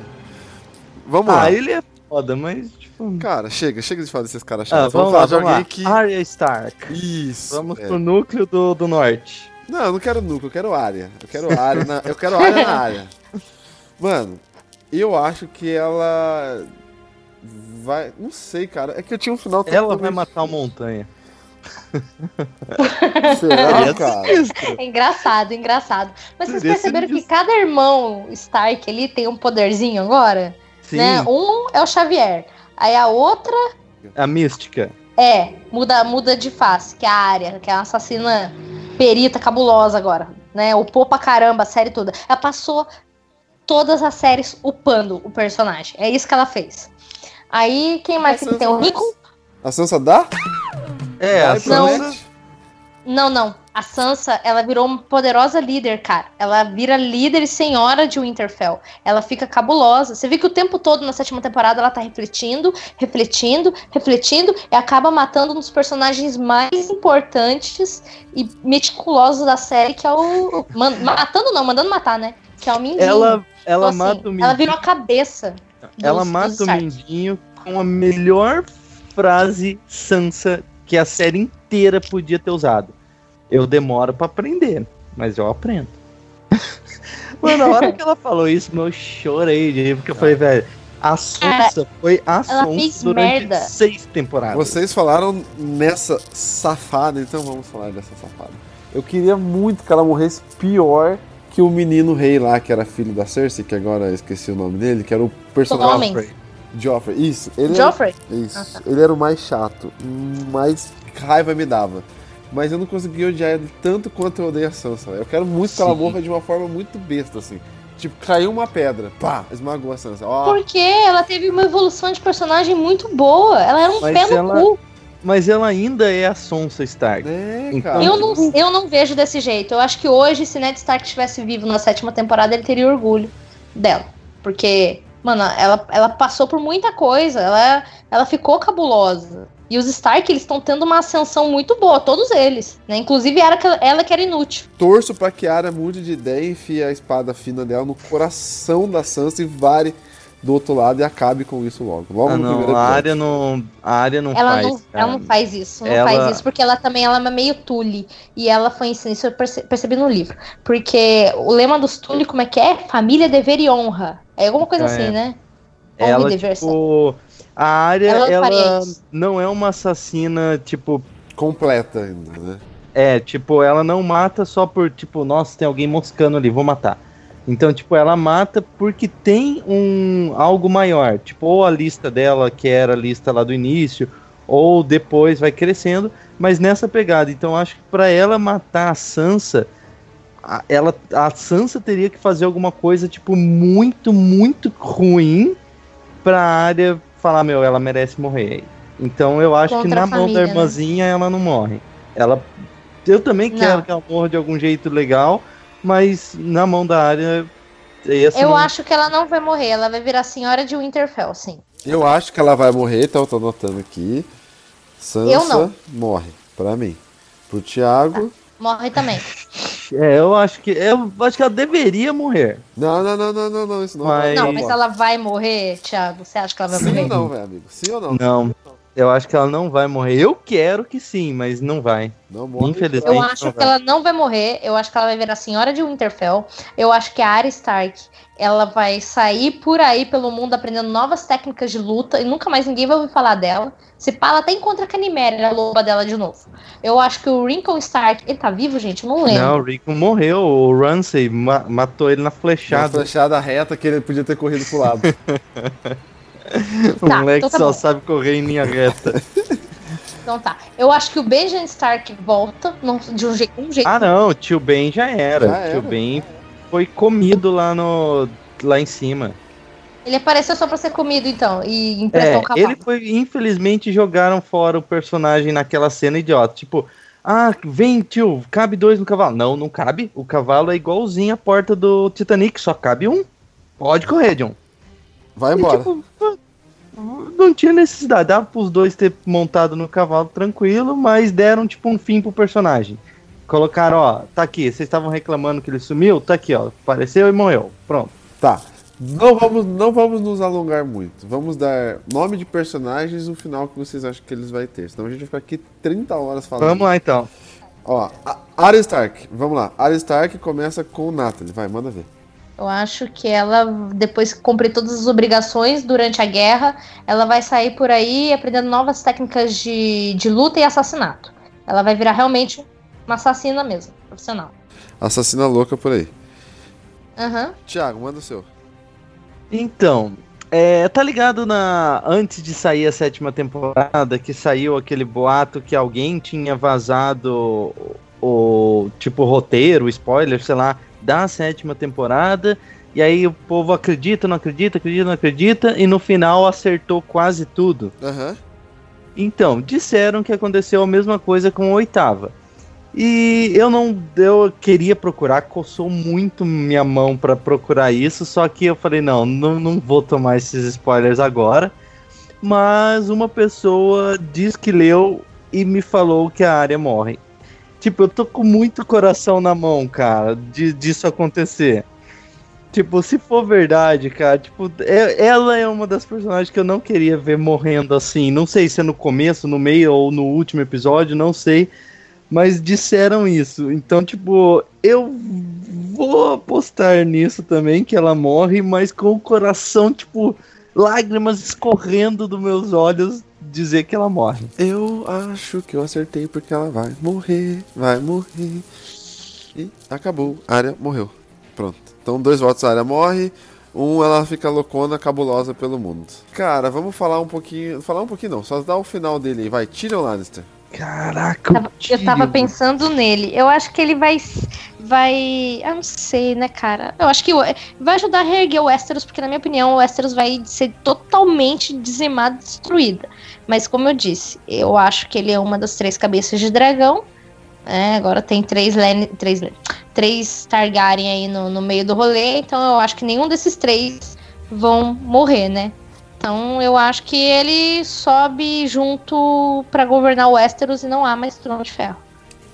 Vamos lá. Ah, ele é foda, mas tipo. Cara, chega, chega de falar desses caras Ah, chatos. vamos, falar lá, de vamos alguém lá. que. Arya Stark. Isso. Vamos é. pro núcleo do, do norte. Não, eu não quero núcleo, eu quero área. Eu quero área na, eu quero área na área. Mano, eu acho que ela vai, não sei, cara. É que eu tinha um final Ela vai matar o Montanha. Será, cara? É engraçado, engraçado. Mas vocês perceberam que cada irmão Stark ali tem um poderzinho agora? Sim, Né? Um é o Xavier. Aí a outra a mística. é, muda, muda de face, que é a área, que é uma assassina perita cabulosa agora. Né? Upou pra caramba a série toda. Ela passou todas as séries upando o personagem. É isso que ela fez. Aí, quem mais que tem? O Rico? A Sansa dá? É, a. Sansa. Não, não. A Sansa, ela virou uma poderosa líder, cara. Ela vira líder e senhora de Winterfell. Ela fica cabulosa. Você vê que o tempo todo na sétima temporada ela tá refletindo, refletindo, refletindo e acaba matando um dos personagens mais importantes e meticulosos da série, que é o. man- matando não, mandando matar, né? Que é o Mindinho. Ela, ela Então, assim, mata o Ela Mindinho. virou a cabeça. Ela mata o. Mindinho com a melhor frase Sansa que a série inteira podia ter usado. Eu demoro pra aprender, mas eu aprendo. Mano, na hora que ela falou isso, meu, eu chorei de rir, porque eu falei, velho, a Sansa foi a fez durante merda. seis temporadas. Vocês falaram nessa safada, então vamos falar dessa safada. Eu queria muito que ela morresse pior que o menino rei lá, que era filho da Cersei, que agora eu esqueci o nome dele, que era o personagem. Homens. Joffrey. Isso. Ele Joffrey? Era, isso. Ah, tá. Ele era o mais chato, mais raiva me dava. Mas eu não conseguia odiar ele tanto quanto eu odeio a Sansa. Eu quero muito que ela morra de uma forma muito besta, assim. Tipo, caiu uma pedra, pá, esmagou a Sansa. Ó, Porque ela teve uma evolução de personagem muito boa. Ela era um Mas pé no ela- cu. Mas ela ainda é a Sansa Stark. é, Então- cara. Eu não, eu não vejo desse jeito. Eu acho que hoje, se Ned Stark estivesse vivo na sétima temporada, ele teria orgulho dela. Porque, mano, ela, ela passou por muita coisa. Ela, ela ficou cabulosa. E os Stark, eles estão tendo uma ascensão muito boa, todos eles. Né? Inclusive ela, que- ela que era inútil. Torço pra que a Arya mude de ideia e enfie a espada fina dela no coração da Sansa e vare do outro lado e acabe com isso logo. Logo Ah, no primeiro não, a episódio. área não, a área não ela, faz. não, cara. ela não faz isso, não Ela- faz isso, porque ela também ela é meio tule. E ela foi ensinada, isso eu perce- percebi no livro. Porque o lema dos tule, como é que é? Família, dever e honra. É alguma coisa É. assim, né? Honra Ela, e dever. tipo, a área, Ela ela, não isso. não é uma assassina, tipo, Completa ainda, né? é, tipo, ela não mata só por, tipo, nossa, tem alguém moscando ali, vou matar. Então, tipo, ela mata porque tem um algo maior, tipo, ou a lista dela, que era a lista lá do início, ou depois vai crescendo, mas nessa pegada. Então, acho que pra ela matar a Sansa, a, ela, a Sansa teria que fazer alguma coisa, tipo, muito, muito ruim pra área falar, meu, ela merece morrer. Então, eu acho que Contra na a mão da né? irmãzinha ela não morre. Ela eu também Não. quero que ela morra de algum jeito legal, mas na mão da área. essa Eu não- acho que ela não vai morrer, ela vai virar senhora de Winterfell, sim. Eu acho que ela vai morrer, então eu tô anotando aqui. Sansa Eu não. morre, pra mim. Pro Thiago. Morre também. É, eu acho que. Eu acho que ela deveria morrer. Não, não, não, não, não, não, isso não Mas- Não, mas ela vai morrer, Thiago? Você acha que ela vai Sim morrer? ou não, velho, amigo? Sim ou não? Não. Eu acho que ela não vai morrer. Eu quero que sim, mas não vai. Não morre. Infelizmente. Eu não acho que vai. ela não vai morrer. Eu acho que ela vai virar senhora de Winterfell. Eu acho que a Arya Stark ela vai sair por aí pelo mundo aprendendo novas técnicas de luta e nunca mais ninguém vai ouvir falar dela. Se pá, ela até encontra a Canimera, a loba dela de novo. Eu acho que o Rickon Stark, ele tá vivo, gente? Eu não lembro. Não, o Rico morreu. O Ramsay ma- matou ele na flechada. flechada reta que ele podia ter corrido pro lado. O Tá, moleque então tá só bom. sabe correr em linha reta. Então tá. Eu acho que o Benjamin Stark volta não- de um jeito. Um jeito ah, não. O tio Ben já era. Já o tio era. Ben foi comido lá no. lá em cima. Ele apareceu só pra ser comido, então, e emprestou É, um cavalo. ele foi, infelizmente, jogaram fora o personagem naquela cena idiota. Tipo, ah, vem, tio, cabe dois no cavalo. Não, não cabe. O cavalo é igualzinho a porta do Titanic, só cabe um. Pode correr, John. Vai E, embora. tipo, não tinha necessidade. Dava pros dois ter montado no cavalo tranquilo, mas deram, tipo, um fim pro personagem. Colocaram, ó, tá aqui, vocês estavam reclamando que ele sumiu? Tá aqui, ó, apareceu e morreu. Pronto. Tá. Não vamos, não vamos nos alongar muito. Vamos dar nome de personagens e o final que vocês acham que eles vão ter. Senão a gente vai ficar aqui 30 horas falando. Vamos lá, então. Ó, Arya Stark. Vamos lá. Arya Stark começa com o Natalie. Vai, manda ver. Eu acho que ela, depois que cumprir todas as obrigações durante a guerra, ela vai sair por aí aprendendo novas técnicas de, de luta e assassinato. Ela vai virar realmente uma assassina mesmo, profissional. Assassina louca por aí. Aham. Thiago, manda o seu. Então, é, tá ligado na. Antes de sair a sétima temporada, que saiu aquele boato que alguém tinha vazado o, tipo roteiro, spoiler, sei lá, da sétima temporada. E aí o povo acredita, não acredita, acredita, não acredita, e no final acertou quase tudo. Aham. Então, disseram que aconteceu a mesma coisa com a oitava. E eu não. Eu queria procurar, coçou muito minha mão pra procurar isso, só que eu falei, não, não, não vou tomar esses spoilers agora. Mas uma pessoa diz que leu e me falou que a área morre. Tipo, eu tô com muito coração na mão, cara, de, disso acontecer. Tipo, se for verdade, cara, tipo, é- ela é uma das personagens que eu não queria ver morrendo assim. Não sei se é no começo, no meio ou no último episódio, não sei. Mas disseram isso. Então, tipo, eu vou apostar nisso também, que ela morre, mas com o coração, tipo, lágrimas escorrendo dos meus olhos, dizer que ela morre. Eu acho que eu acertei porque ela vai morrer, vai morrer. E acabou. A área morreu. Pronto. Então, dois votos, a área morre. Um, ela fica loucona, cabulosa pelo mundo. Cara, vamos falar um pouquinho. Falar um pouquinho não, só dar o final dele aí. Vai, Tyrion Lannister. Caraca, Tava- eu tava pensando nele. Eu acho que ele vai. Vai. Eu não sei, né, cara? Eu acho que vai ajudar a reerguer o Westeros, porque, na minha opinião, o Westeros vai ser totalmente dizimado, destruída. Mas, como eu disse, eu acho que ele é uma das três cabeças de dragão. É, agora tem três, Len três, três Targaryen aí no, no meio do rolê, então eu acho que nenhum desses três vão morrer, né? Então eu acho que ele sobe junto pra governar o Westeros e não há mais trono de ferro.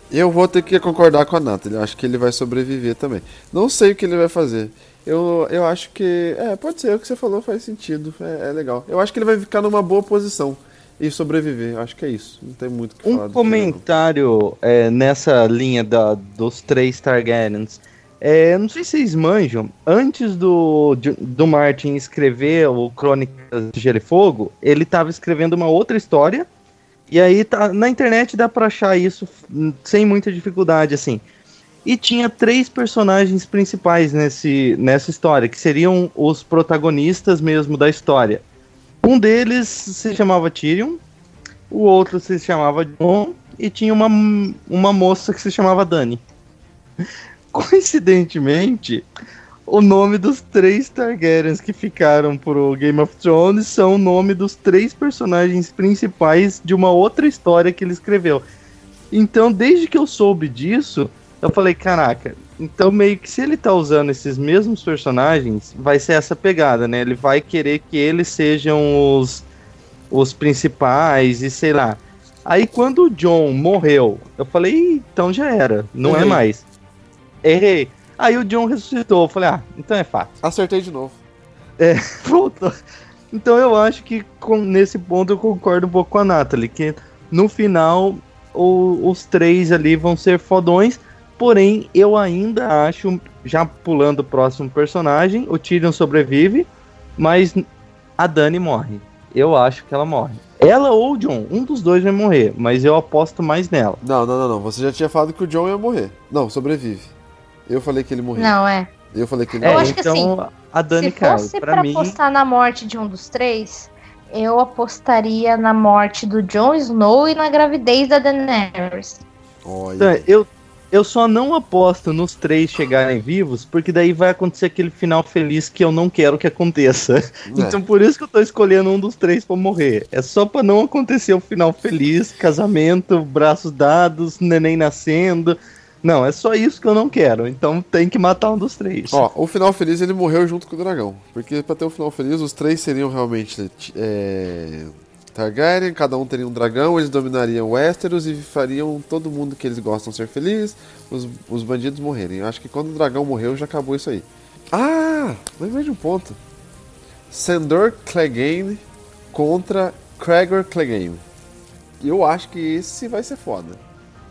Eu vou ter que concordar com a Nathalie. Eu acho que ele vai sobreviver também. Não sei o que ele vai fazer. Eu, eu acho que. É, pode ser. O que você falou faz sentido. É, é legal. Eu acho que ele vai ficar numa boa posição e sobreviver. Eu acho que é isso. Não tem muito o que falar. Um Tyrion. comentário é, nessa linha da, dos três Targaryens. É, não sei se vocês manjam, antes do, do Martin escrever o Crônicas de Gelo e Fogo, ele estava escrevendo uma outra história. E aí tá, na internet dá pra achar isso sem muita dificuldade, assim. E tinha três personagens principais nesse, nessa história, que seriam os protagonistas mesmo da história. Um deles se chamava Tyrion, o outro se chamava John e tinha uma, uma moça que se chamava Dani. Coincidentemente, o nome dos três Targaryens que ficaram pro Game of Thrones são o nome dos três personagens principais de uma outra história que ele escreveu. Então, desde que eu soube disso, eu falei, caraca, então meio que se ele tá usando esses mesmos personagens, vai ser essa pegada, né? Ele vai querer que eles sejam os, os principais e sei lá. Aí quando o John morreu, eu falei, "Ih, então já era, não é Errei. mais. Errei. Aí o John ressuscitou, eu falei, ah, então é fácil. Acertei de novo. Voltou. Então eu acho que com- nesse ponto eu concordo um pouco com a Nathalie, que no final o- os três ali vão ser fodões, porém eu ainda acho, já pulando o próximo personagem, o Tyrion sobrevive, mas a Dani morre. Eu acho que ela morre. Ela ou o John, um dos dois vai morrer, mas eu aposto mais nela. Não, não, não, não. Você já tinha falado que o John ia morrer. Não, sobrevive. Eu falei que ele morreu. Não, é. Eu falei que ele É, que então a Dani Se cai. fosse Pra pra mim, apostar na morte de um dos três, eu apostaria na morte do Jon Snow e na gravidez da Daenerys. Olha. Então, eu, eu só não aposto nos três chegarem vivos, porque daí vai acontecer aquele final feliz que eu não quero que aconteça. Então por isso que eu tô escolhendo um dos três pra morrer. É só pra não acontecer o final feliz, casamento, braços dados, neném nascendo. Não, é só isso que eu não quero. Então tem que matar um dos três. Ó, o final feliz ele morreu junto com o dragão. Porque pra ter um final feliz, os três seriam realmente é, Targaryen, cada um teria um dragão, eles dominariam Westeros e fariam todo mundo que eles gostam ser feliz, os, os bandidos morrerem. Eu acho que quando o dragão morreu já acabou isso aí. Ah, lembrei de um ponto. Sandor Clegane contra Gregor Clegane. Eu acho que esse vai ser foda.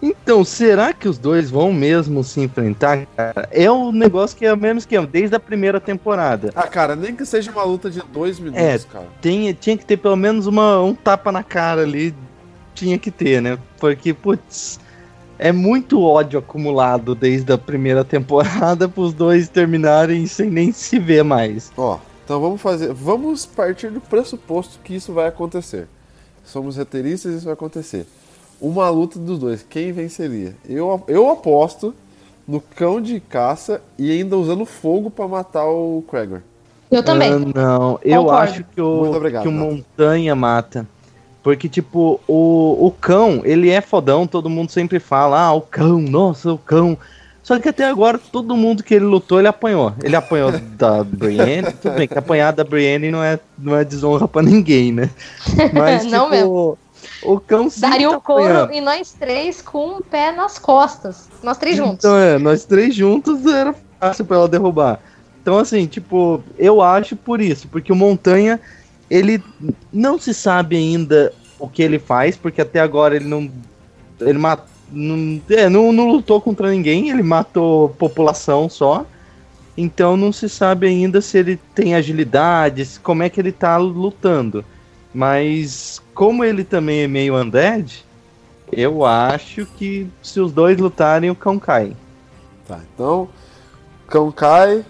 Então, será que os dois vão mesmo se enfrentar? cara? É um negócio que é o mesmo esquema, desde a primeira temporada. Ah, cara, nem que seja uma luta de dois minutos, É. cara. Tem, tinha que ter pelo menos uma, um tapa na cara ali. Tinha que ter, né? Porque, putz, é muito ódio acumulado desde a primeira temporada pros dois terminarem sem nem se ver mais. Ó, então vamos fazer. Vamos partir do pressuposto que isso vai acontecer. Somos roteiristas e isso vai acontecer. Uma luta dos dois, quem venceria? Eu, eu aposto no cão de caça e ainda usando fogo pra matar o Gregor. Eu também. Ah, não, eu Concordo. acho que o, obrigado, que o Nath. Montanha mata. Porque, tipo, o, o cão, ele é fodão, todo mundo sempre fala, ah, o cão, nossa, o cão. Só que até agora, todo mundo que ele lutou, ele apanhou. Ele apanhou da Brienne, tudo bem que apanhar da Brienne não é, não é desonra pra ninguém, né? Mas, Não tipo, mesmo. O cão sempre Daria tá o couro apanhando. e nós três com um pé nas costas. Nós três juntos. Então, é, nós três juntos era fácil pra ela derrubar. Então, assim, tipo, eu acho por isso, porque o Montanha, ele não se sabe ainda o que ele faz, porque até agora ele não. Ele matou. Não, é, não, não lutou contra ninguém, ele matou população só. Então não se sabe ainda se ele tem agilidade, se- como é que ele tá lutando. Mas como ele também é meio undead, eu acho que se os dois lutarem, o cão cai. Tá, então, cão cai,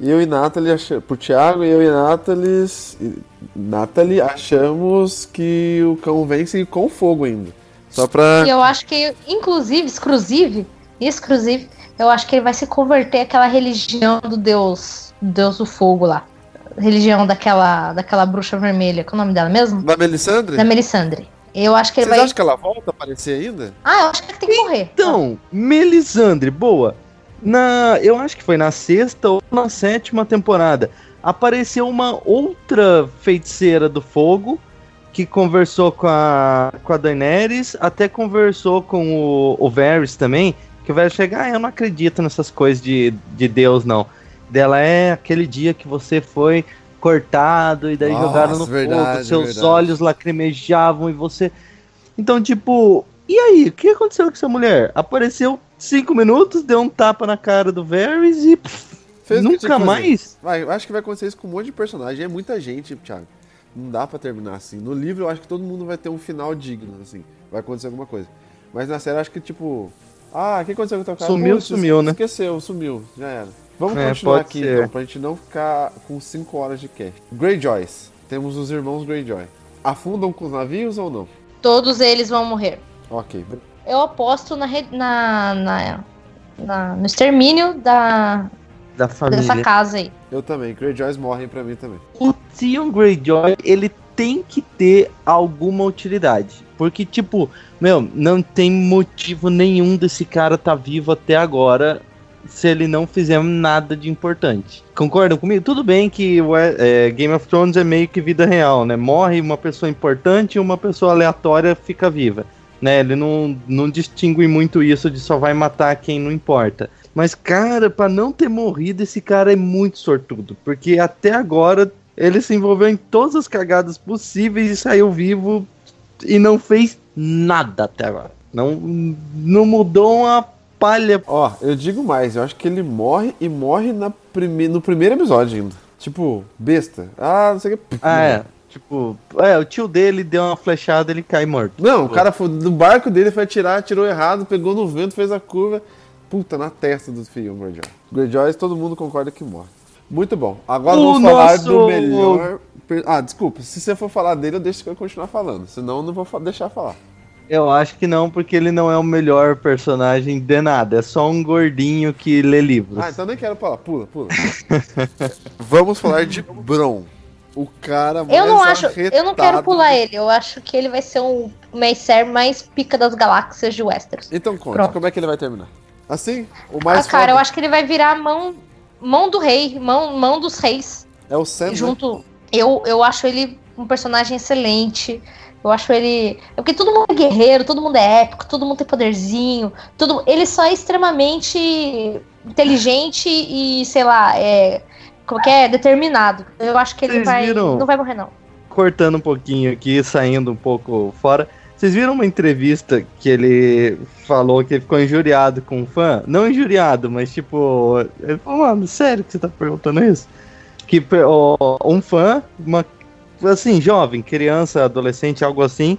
eu e Nathalie, acha, pro Thiago, eu e Nathalie, e- Nathalie achamos que o cão vence com fogo ainda. Só pra. E eu acho que, inclusive, exclusive, exclusive, eu acho que ele vai se converter àquela religião do deus, deus do fogo lá. Religião daquela, daquela bruxa vermelha. Qual é o nome dela mesmo? Da Melisandre? Da Melisandre. Eu acho que ele Vocês vai. acham que ela volta a aparecer ainda? Ah, eu acho que ele tem que morrer. Então, Melisandre, boa. Na, eu acho que foi na sexta ou na sétima temporada. Apareceu uma outra feiticeira do fogo que conversou com a, com a Daenerys, até conversou com o, o Varys também. Que o Varys chega, ah, eu não acredito nessas coisas de, de Deus, não. Dela é aquele dia que você foi cortado e daí Nossa, jogaram no verdade, fogo, seus verdade. olhos lacrimejavam e você. Então, tipo, e aí, o que aconteceu com essa mulher? Apareceu cinco minutos, deu um tapa na cara do Varys e pff, Fez nunca mais. Vai, eu acho que vai acontecer isso com um monte de personagem. É muita gente, Thiago. Não dá pra terminar assim. No livro eu acho que todo mundo vai ter um final digno, assim. Vai acontecer alguma coisa. Mas na série eu acho que, tipo. Ah, o que aconteceu com o teu cara? Sumiu, Putz, sumiu, né? Esqueceu, sumiu. Já era. Vamos É, continuar aqui ser. então, pra gente não ficar com 5 horas de cast. Greyjoys. Temos os irmãos Greyjoy. Afundam com os navios ou não? Todos eles vão morrer. Ok. Eu aposto na, re- na, na, na- no extermínio da, Da família. dessa casa aí. Eu também. Greyjoys morrem pra mim também. O Theon Greyjoy, ele tem que ter alguma utilidade. Porque, tipo, meu, não tem motivo nenhum desse cara tá vivo até agora se ele não fizer nada de importante. Concordam comigo? Tudo bem que o, é, Game of Thrones é meio que vida real, né? Morre uma pessoa importante e uma pessoa aleatória fica viva. Né? Ele não, não distingue muito isso de só vai matar quem não importa. Mas, cara, pra não ter morrido, esse cara é muito sortudo. Porque até agora ele se envolveu em todas as cagadas possíveis e saiu vivo e não fez nada até agora. Não, não mudou uma palha. Ó, eu digo mais, eu acho que ele morre e morre na prime... no primeiro episódio ainda. Tipo, besta. Ah, não sei o que. Ah, é. Tipo, é, o tio dele deu uma flechada ele cai morto. Não, o cara foi do barco dele foi atirar, tirou errado, pegou no vento, fez a curva. Puta, na testa do Theon Greyjoy. Greyjoy, todo mundo concorda que morre. Muito bom. Agora O vamos falar nosso- do melhor. Ah, desculpa. Se você for falar dele, eu deixo eu continuar falando. Senão eu não vou deixar falar. Eu acho que não, porque ele não é o melhor personagem de nada. É só um gordinho que lê livros. Ah, então nem quero falar. Pula, pula. vamos falar de Bron. O cara mais Eu não acho. Eu não quero pular ele. Eu acho que ele vai ser o Maycer mais pica das galáxias de Westeros. Então conte, Pronto. como é que ele vai terminar? Assim? O mais ah, cara, foda eu acho que ele vai virar mão, mão do rei, mão, mão dos reis. é o Sam, né? junto. Eu, eu acho ele um personagem excelente. Eu acho ele. É porque todo mundo é guerreiro, todo mundo é épico, todo mundo tem poderzinho. Todo... Ele só é extremamente inteligente e, sei lá, é. Como que é? Determinado. Eu acho que ele Vocês vai. viram? Não vai morrer, não. cortando um pouquinho aqui, saindo um pouco fora. Vocês viram uma entrevista que ele falou que ele ficou injuriado com um fã? Não injuriado, mas tipo. Ele falou, mano, sério que você tá perguntando isso? Que um fã, uma. Assim, jovem, criança, adolescente, algo assim,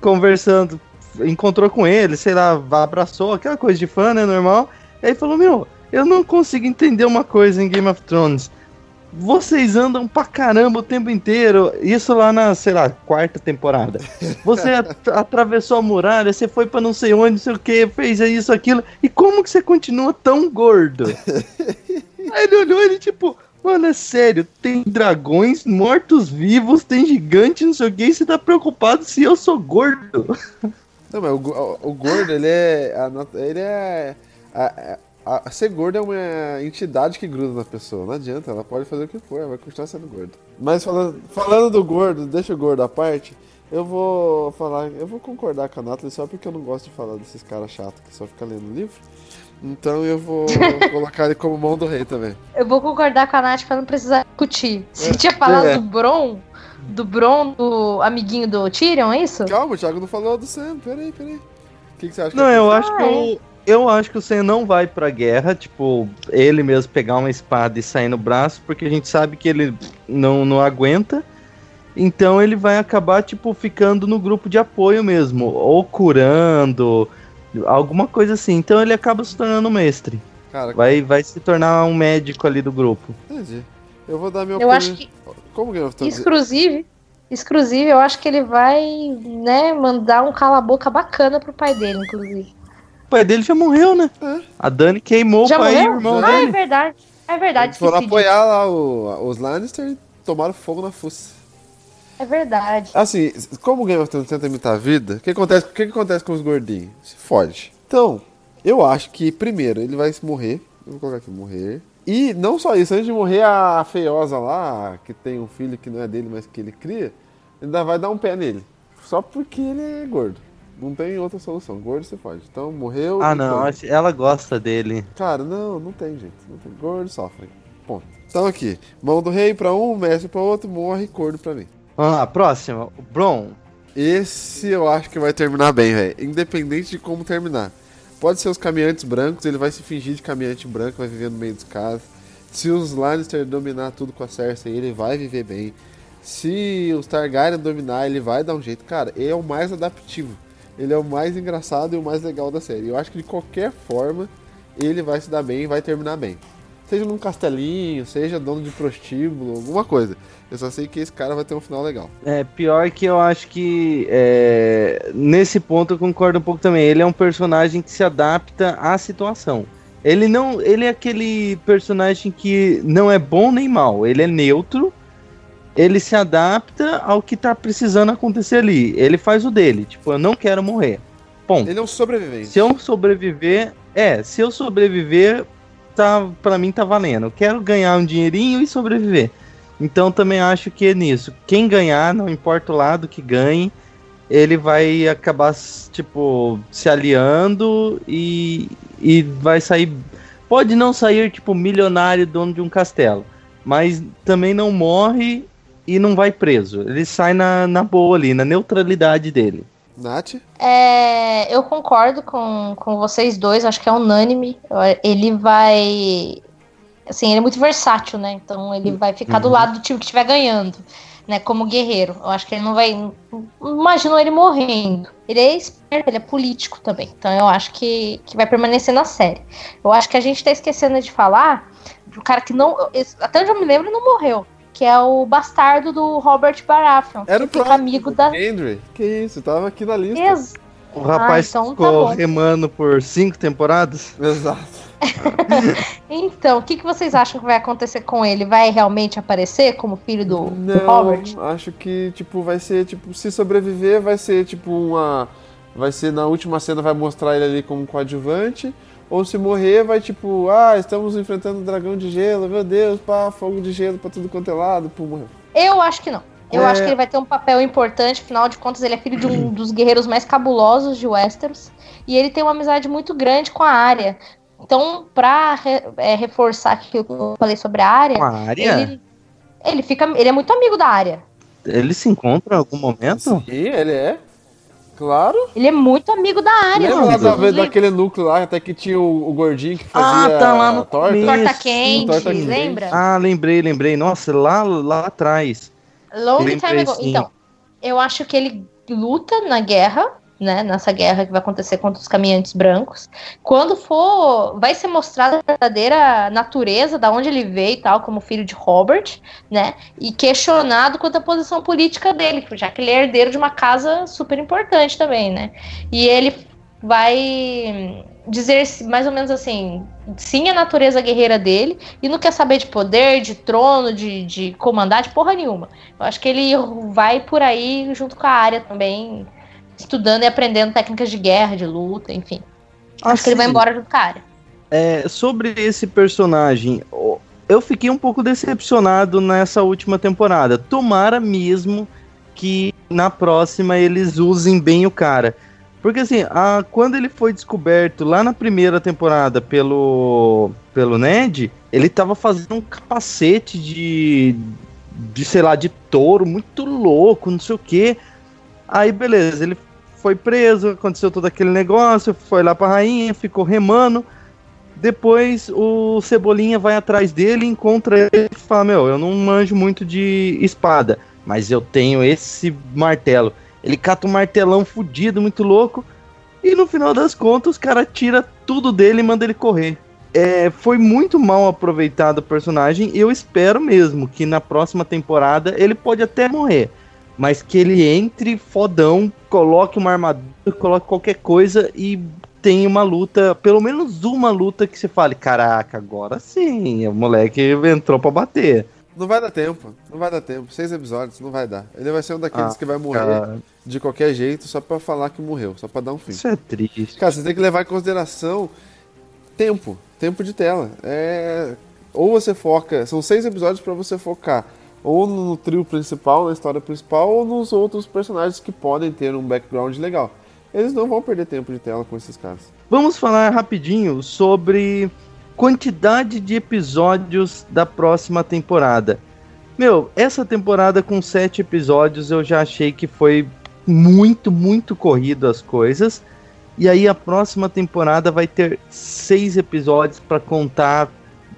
conversando, encontrou com ele, sei lá, abraçou, aquela coisa de fã, né, normal. E aí falou, meu, eu não consigo entender uma coisa em Game of Thrones. Vocês andam pra caramba o tempo inteiro. Isso lá na, sei lá, quarta temporada. Você at- atravessou a muralha, você foi pra não sei onde, não sei o que, fez isso, aquilo. E como que você continua tão gordo? Aí ele olhou ele tipo, mano, é sério, tem dragões mortos-vivos, tem gigante, não sei o que, e você tá preocupado se eu sou gordo. Não, mas o, o, o gordo, ele é. ele é. a- a- ser gordo é uma entidade que gruda na pessoa. Não adianta, ela pode fazer o que for, ela vai continuar sendo gordo. Mas falando, falando do gordo, deixa o gordo à parte. Eu vou falar, eu vou concordar com a Nathalie só porque eu não gosto de falar desses caras chatos que só ficam lendo livro. Então eu vou colocar ele como mão do rei também. Eu vou concordar com a Nath pra não precisar discutir. Você tinha falado É. do Bron, do Bron, do amiguinho do Tyrion, é isso? Calma, o Thiago não falou do Sam. Peraí, peraí. O que, que você acha Não, que eu Ah, acho que é. o, eu acho que o Sam não vai pra guerra, tipo, ele mesmo pegar uma espada e sair no braço, porque a gente sabe que ele não, não aguenta. Então ele vai acabar, tipo, ficando no grupo de apoio mesmo, ou curando, alguma coisa assim. Então ele acaba se tornando um mestre. Cara, Vai, vai se tornar um médico ali do grupo. entendi. Eu vou dar minha Eu opinião. acho que, Como Game of Thrones? exclusive, exclusive, eu acho que ele vai, né, mandar um cala-boca bacana pro pai dele, inclusive. O pai dele já morreu, né? É. A Dani queimou Já o pai e o irmão ah, é dele. verdade. É verdade, Eles foram apoiar lá o- os Lannister e tomaram fogo na fuça. É verdade. Assim, como o Game of Thrones tenta imitar a vida, o que acontece, o que acontece com os gordinhos? Se fode. Então, eu acho que, primeiro, ele vai morrer. Eu vou colocar aqui, morrer. E não só isso, antes de morrer, a feiosa lá, que tem um filho que não é dele, mas que ele cria, ainda vai dar um pé nele. Só porque ele é gordo. Não tem outra solução. Gordo você pode. Então, morreu. Ah, não, acho- ela gosta dele. Cara, não, não tem jeito. Não tem. Gordo sofre. Ponto. Então aqui, mão do rei pra um, mestre pra outro, morre gordo pra mim. Vamos lá, próxima. O Bron. Esse eu acho que vai terminar bem, velho. Independente de como terminar. Pode ser os caminhantes brancos, ele vai se fingir de caminhante branco, vai viver no meio dos caras. Se os Lannister dominar tudo com a Cersei, ele vai viver bem. Se os Targaryen dominar, ele vai dar um jeito. Cara, ele é o mais adaptivo. Ele é o mais engraçado e o mais legal da série. Eu acho que de qualquer forma, ele vai se dar bem e vai terminar bem. Seja num castelinho, seja dono de prostíbulo, alguma coisa. Eu só sei que esse cara vai ter um final legal. É, pior que eu acho que é, nesse ponto eu concordo um pouco também. Ele é um personagem que se adapta à situação. Ele não, ele é aquele personagem que não é bom nem mal. Ele é neutro. Ele se adapta ao que tá precisando acontecer ali. Ele faz o dele. Tipo, eu não quero morrer. Ponto. Ele é um sobrevivente. Se eu sobreviver, é, se eu sobreviver, tá, para mim tá valendo. Eu quero ganhar um dinheirinho e sobreviver. Então também acho que é nisso. Quem ganhar, não importa o lado que ganhe, ele vai acabar tipo se aliando e, e vai sair pode não sair tipo milionário dono de um castelo, mas também não morre e não vai preso. Ele sai na, na boa ali, na neutralidade dele. Nath? É, eu concordo com, com vocês dois, acho que é unânime. Ele vai. Assim, ele é muito versátil, né? Então ele vai ficar do lado do time que estiver ganhando, né? Como guerreiro. Eu acho que ele não vai. Imagino ele morrendo. Ele é esperto, ele é político também. Então eu acho que, que vai permanecer na série. Eu acho que a gente tá esquecendo de falar do cara que não. Até onde eu me lembro, não morreu. Que é o bastardo do Robert Baratheon. Era o próximo. amigo da. Gendry. Que isso, tava aqui na lista. Ex- O rapaz então tá ficou bom. remando por cinco temporadas. Exato. Então, o que, que vocês acham que vai acontecer com ele? Vai realmente aparecer como filho do, do Robert? Não, acho que, tipo, vai ser, tipo, se sobreviver, vai ser, tipo, uma... Vai ser, na última cena, vai mostrar ele ali como coadjuvante. Ou se morrer, vai, tipo, ah, estamos enfrentando um dragão de gelo, meu Deus, pá, fogo de gelo pra tudo quanto é lado, pô, morreu. Eu acho que não. Eu É. acho que ele vai ter um papel importante, afinal de contas, ele é filho de um dos guerreiros mais cabulosos de Westeros. E ele tem uma amizade muito grande com a área. Então, pra re- é, reforçar aquilo que eu falei sobre a área, Com a área? ele, ele, fica, ele é muito amigo da área. Ele se encontra em algum momento? Sim, ele é. Claro. Ele é muito amigo da área. Lembra mano. da, Lembra? daquele núcleo lá, até que tinha o, o gordinho que Ah, fazia tá lá no torta? Torta quente, torta quente. lembra? Ah, lembrei, lembrei. Nossa, lá, lá atrás. Long Lembrei, time ago. sim. Então, eu acho que ele luta na guerra, né? Nessa guerra que vai acontecer contra os caminhantes brancos. Quando for, vai ser mostrada a verdadeira natureza, da onde ele veio e tal, como filho de Robert, né? E questionado quanto à posição política dele, já que ele é herdeiro de uma casa super importante também, né? E ele vai dizer mais ou menos assim, sim a natureza guerreira dele e não quer saber de poder, de trono, de, de comandar, de porra nenhuma. Eu acho que ele vai por aí junto com a área também, estudando e aprendendo técnicas de guerra, de luta, enfim. Acho que ele vai Assim, embora junto com a área. É, sobre esse personagem, eu fiquei um pouco decepcionado nessa última temporada. Tomara mesmo que na próxima eles usem bem o cara. Porque assim, a, quando ele foi descoberto lá na primeira temporada pelo, pelo Ned, ele tava fazendo um capacete de, de, sei lá, de touro, muito louco, não sei o que. Aí, beleza, ele foi preso, aconteceu todo aquele negócio, foi lá pra rainha, ficou remando. Depois o Cebolinha vai atrás dele, encontra ele e fala: Meu, eu não manjo muito de espada, mas eu tenho esse martelo. Ele cata um martelão fudido, muito louco. E no final das contas, o cara tira tudo dele e manda ele correr. É, foi muito mal aproveitado o personagem. Eu espero mesmo que na próxima temporada ele pode até morrer. Mas que ele entre fodão, coloque uma armadura, coloque qualquer coisa e tem uma luta, pelo menos uma luta que você fale, caraca, agora sim, o moleque entrou pra bater. Não vai dar tempo, não vai dar tempo. Seis episódios, não vai dar. Ele vai ser um daqueles Ah, que vai morrer cara. de qualquer jeito, só pra falar que morreu, só pra dar um fim. Isso é triste. Cara, você tem que levar em consideração tempo, tempo de tela. É... Ou você foca, são seis episódios pra você focar ou no trio principal, na história principal, ou nos outros personagens que podem ter um background legal. Eles não vão perder tempo de tela com esses caras. Vamos falar rapidinho sobre quantidade de episódios da próxima temporada. Meu, essa temporada com sete episódios eu já achei que foi muito, muito corrido as coisas. E aí a próxima temporada vai ter seis episódios para contar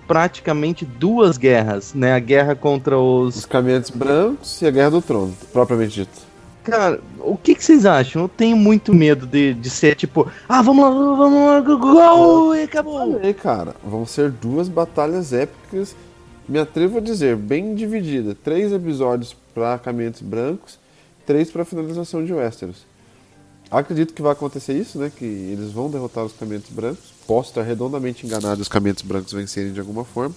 praticamente duas guerras, né? A guerra contra os Os caminhantes brancos e a Guerra do Trono, propriamente dito. Cara, o que, que vocês acham? Eu tenho muito medo de, de ser tipo, ah, vamos lá, vamos lá, gol, e acabou. Falei, cara, vão ser duas batalhas épicas. Me atrevo a dizer, bem dividida. Três episódios para Caminhantes Brancos, três para finalização de Westeros. Acredito que vai acontecer isso, né? Que eles vão derrotar os Caminhantes Brancos. Posso estar redondamente enganado e os Caminhantes Brancos vencerem de alguma forma.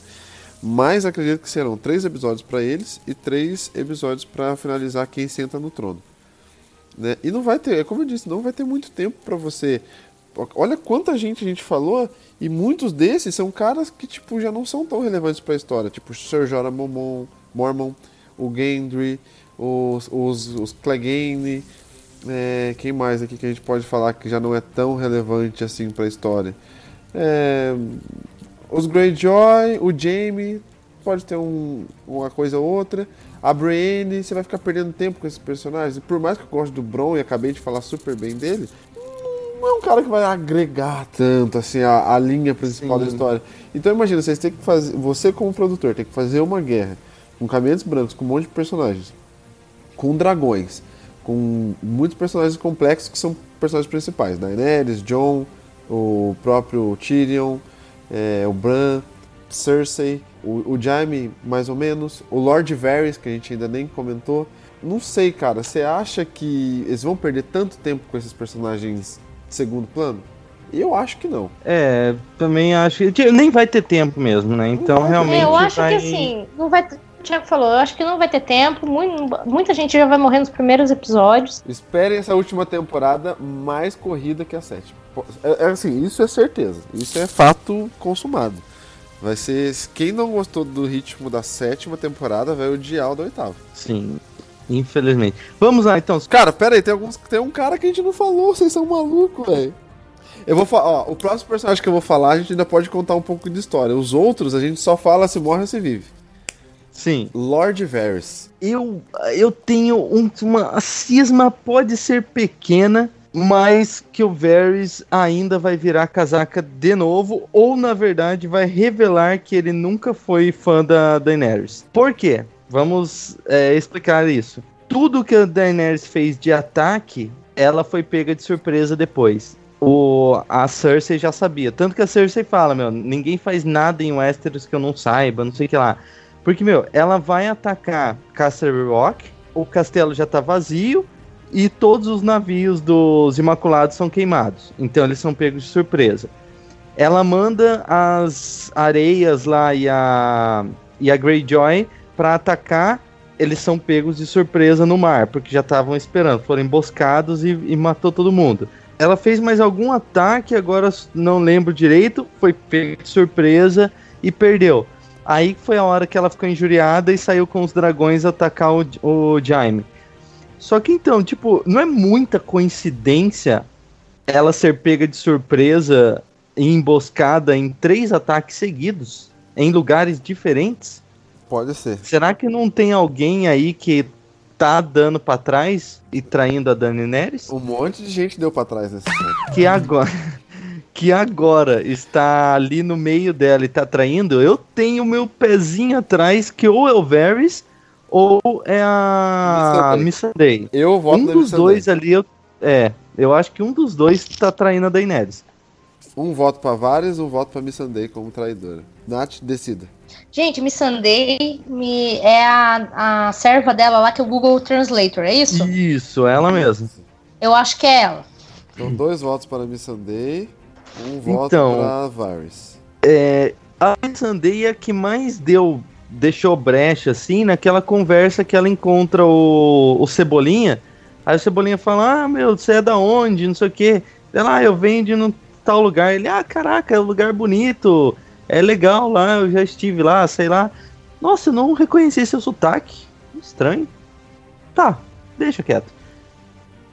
Mas acredito que serão três episódios para eles e três episódios para finalizar quem senta no trono. Né? E não vai ter, é como eu disse, não vai ter muito tempo para você. Olha quanta gente a gente falou e muitos desses são caras que tipo já não são tão relevantes para a história, tipo o Sir Jorah Mormon, o Gendry, os, os, os Clegane, é, quem mais aqui que a gente pode falar que já não é tão relevante assim para a história? É, os Greyjoy, o Jaime, pode ter um, uma coisa ou outra. A Brienne, você vai ficar perdendo tempo com esses personagens. E por mais que eu goste do Bron e acabei de falar super bem dele, não é um cara que vai agregar tanto assim a, a linha principal Sim. da história. Então imagina, vocês têm que fazer, você como produtor tem que fazer uma guerra com caminhantes brancos, com um monte de personagens, com dragões, com muitos personagens complexos que são personagens principais, Daenerys, Jon, o próprio Tyrion, é, o Bran, Cersei, o, o Jaime, mais ou menos, o Lord Varys, que a gente ainda nem comentou. Não sei, cara, você acha que eles vão perder tanto tempo com esses personagens de segundo plano? Eu acho que não. É, também acho que nem vai ter tempo mesmo, né? Então realmente É, eu acho vai... que assim, não vai. O Thiago falou, eu acho que não vai ter tempo. mui- muita gente já vai morrer nos primeiros episódios. Esperem essa última temporada mais corrida que a sétima. É, é assim, isso é certeza. Isso é fato consumado. Vai ser. Quem não gostou do ritmo da sétima temporada vai odiar o da oitava. Sim, infelizmente. Vamos lá então. Cara, pera aí, tem, alguns, tem um cara que a gente não falou, vocês são malucos, velho. Eu vou falar, ó, o próximo personagem que eu vou falar, a gente ainda pode contar um pouco de história. Os outros, a gente só fala se morre ou se vive. Sim, Lord Varys. eu, eu tenho um- uma a cisma pode ser pequena, mas que o Varys ainda vai virar casaca de novo, ou na verdade vai revelar que ele nunca foi fã da Daenerys. Por quê? Vamos é, explicar isso. Tudo que a Daenerys fez de ataque, ela foi pega de surpresa depois. O, a Cersei já sabia. Tanto que a Cersei fala, meu, ninguém faz nada em Westeros que eu não saiba, não sei o que lá. Porque, meu, ela vai atacar Castle Rock, o castelo já tá vazio e todos os navios dos Imaculados são queimados. Então eles são pegos de surpresa. Ela manda as areias lá e a, e a Greyjoy para atacar. Eles são pegos de surpresa no mar, porque já estavam esperando. Foram emboscados e, e matou todo mundo. Ela fez mais algum ataque, agora não lembro direito. Foi pego de surpresa e perdeu. Aí foi a hora que ela ficou injuriada e saiu com os dragões atacar o, o Jaime. Só que então, tipo, não é muita coincidência ela ser pega de surpresa e emboscada em três ataques seguidos, em lugares diferentes? Pode ser. Será que não tem alguém aí que tá dando pra trás e traindo a Dani Neres? Um monte de gente deu pra trás nesse ponto. Que agora. Que agora está ali no meio dela e tá traindo, eu tenho meu pezinho atrás que ou é o Varys ou é a Missandei. Eu voto Um dos dois ali, eu, é, eu acho que um dos dois tá traindo a Daenerys. Um voto pra Varys, um voto pra Missandei como traidora. Nath, decida. Gente, Missandei me... é a, a serva dela lá que é o Google Translator, é isso? Isso, ela mesma. Eu acho que é ela. Então, dois votos para Missandei, um voto Então- pra Varys. É, a Missandei é a que mais deu, deixou brecha, assim, naquela conversa que ela encontra o, o Cebolinha. Aí o Cebolinha fala, ah, meu, você é da onde, não sei o quê. Ela, ah, eu venho de um tal lugar. Ele, ah, caraca, é um lugar bonito, é legal lá, eu já estive lá, sei lá. Nossa, eu não reconheci seu sotaque. Estranho. Tá, deixa quieto.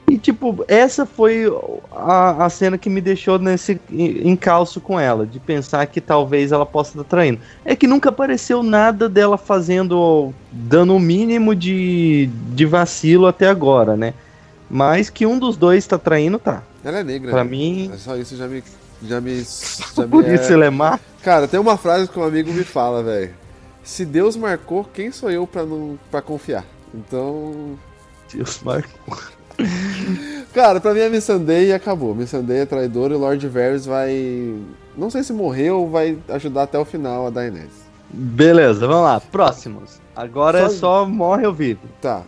E, tipo, essa foi a, a cena que me deixou nesse en- encalço com ela, de pensar que talvez ela possa estar traindo. É que nunca apareceu nada dela fazendo, dando o mínimo de, de vacilo até agora, né? Mas que um dos dois tá traindo, tá. Ela é negra. Pra né? mim, É só isso já me. Já me. Já por me isso ele é má. Cara, tem uma frase que um amigo me fala, velho. Se Deus marcou, quem sou eu pra não para confiar? Então, Deus, Marco. Cara, pra mim é Missandei e acabou. Missandei é traidora e o Lord Varys vai, não sei se morreu ou vai ajudar até o final a Daenerys. Beleza, vamos lá. Próximos. Agora Só- é só morre ou vive. Tá.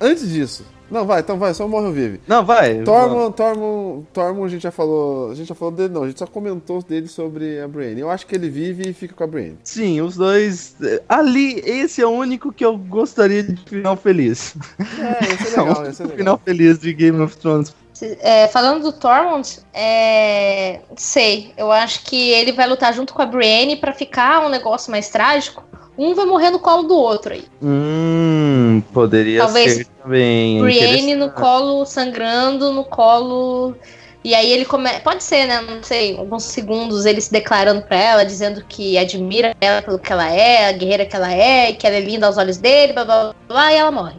Antes disso, não vai, então vai, só morre ou vive. Não, vai. Tormund, Tormund, Tormund, a gente já falou, a gente já falou dele não, a gente só comentou dele sobre a Brienne. Eu acho que ele vive e fica com a Brienne. Sim, os dois. eh, Ali, esse é o único que eu gostaria de final feliz. É, esse é legal, esse é O legal. final feliz de Game of Thrones. É, falando do Tormund, é, sei, eu acho que ele vai lutar junto com a Brienne pra ficar um negócio mais trágico. Um vai morrer no colo do outro aí. Hum, poderia Talvez ser também. Brienne no colo, sangrando no colo. E aí ele começa. Pode ser, né? Não sei, alguns segundos ele se declarando pra ela, dizendo que admira ela pelo que ela é, a guerreira que ela é, que ela é linda aos olhos dele, blá blá blá, blá e ela morre.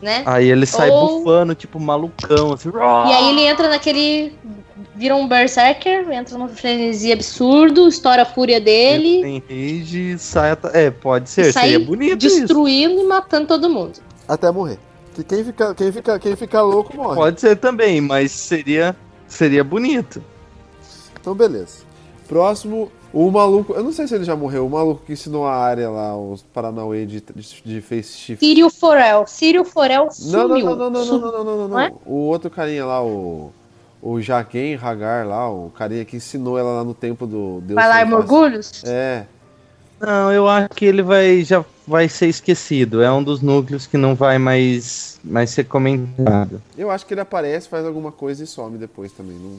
Né? Aí ele sai Ou- bufando, tipo, malucão, assim. E aí ele entra naquele. Vira um berserker, entra numa frenesi absurdo, estoura a fúria dele, Tem rage e sai. É, pode ser, sai seria bonito isso. destruindo e matando todo mundo. Até morrer. Que quem fica, quem fica, quem fica louco morre. Pode ser também, mas seria, seria bonito. Então beleza. Próximo, o maluco, eu não sei se ele já morreu, o maluco que ensinou a área lá, os Paranauê de, de, de face shift. Sírio Forel. Sírio Forel sumiu. Não, não, não, não, não, não, Sumiu. não, não, não, não, Não é? O outro carinha lá, o. O Jaquen Hagar lá, o carinha que ensinou ela lá no templo do Deus. Vai lá, Face. Morgulhos? É. Não, eu acho que ele vai já vai ser esquecido. É um dos núcleos que não vai mais, mais ser comentado. Eu acho que ele aparece, faz alguma coisa e some depois também. Não...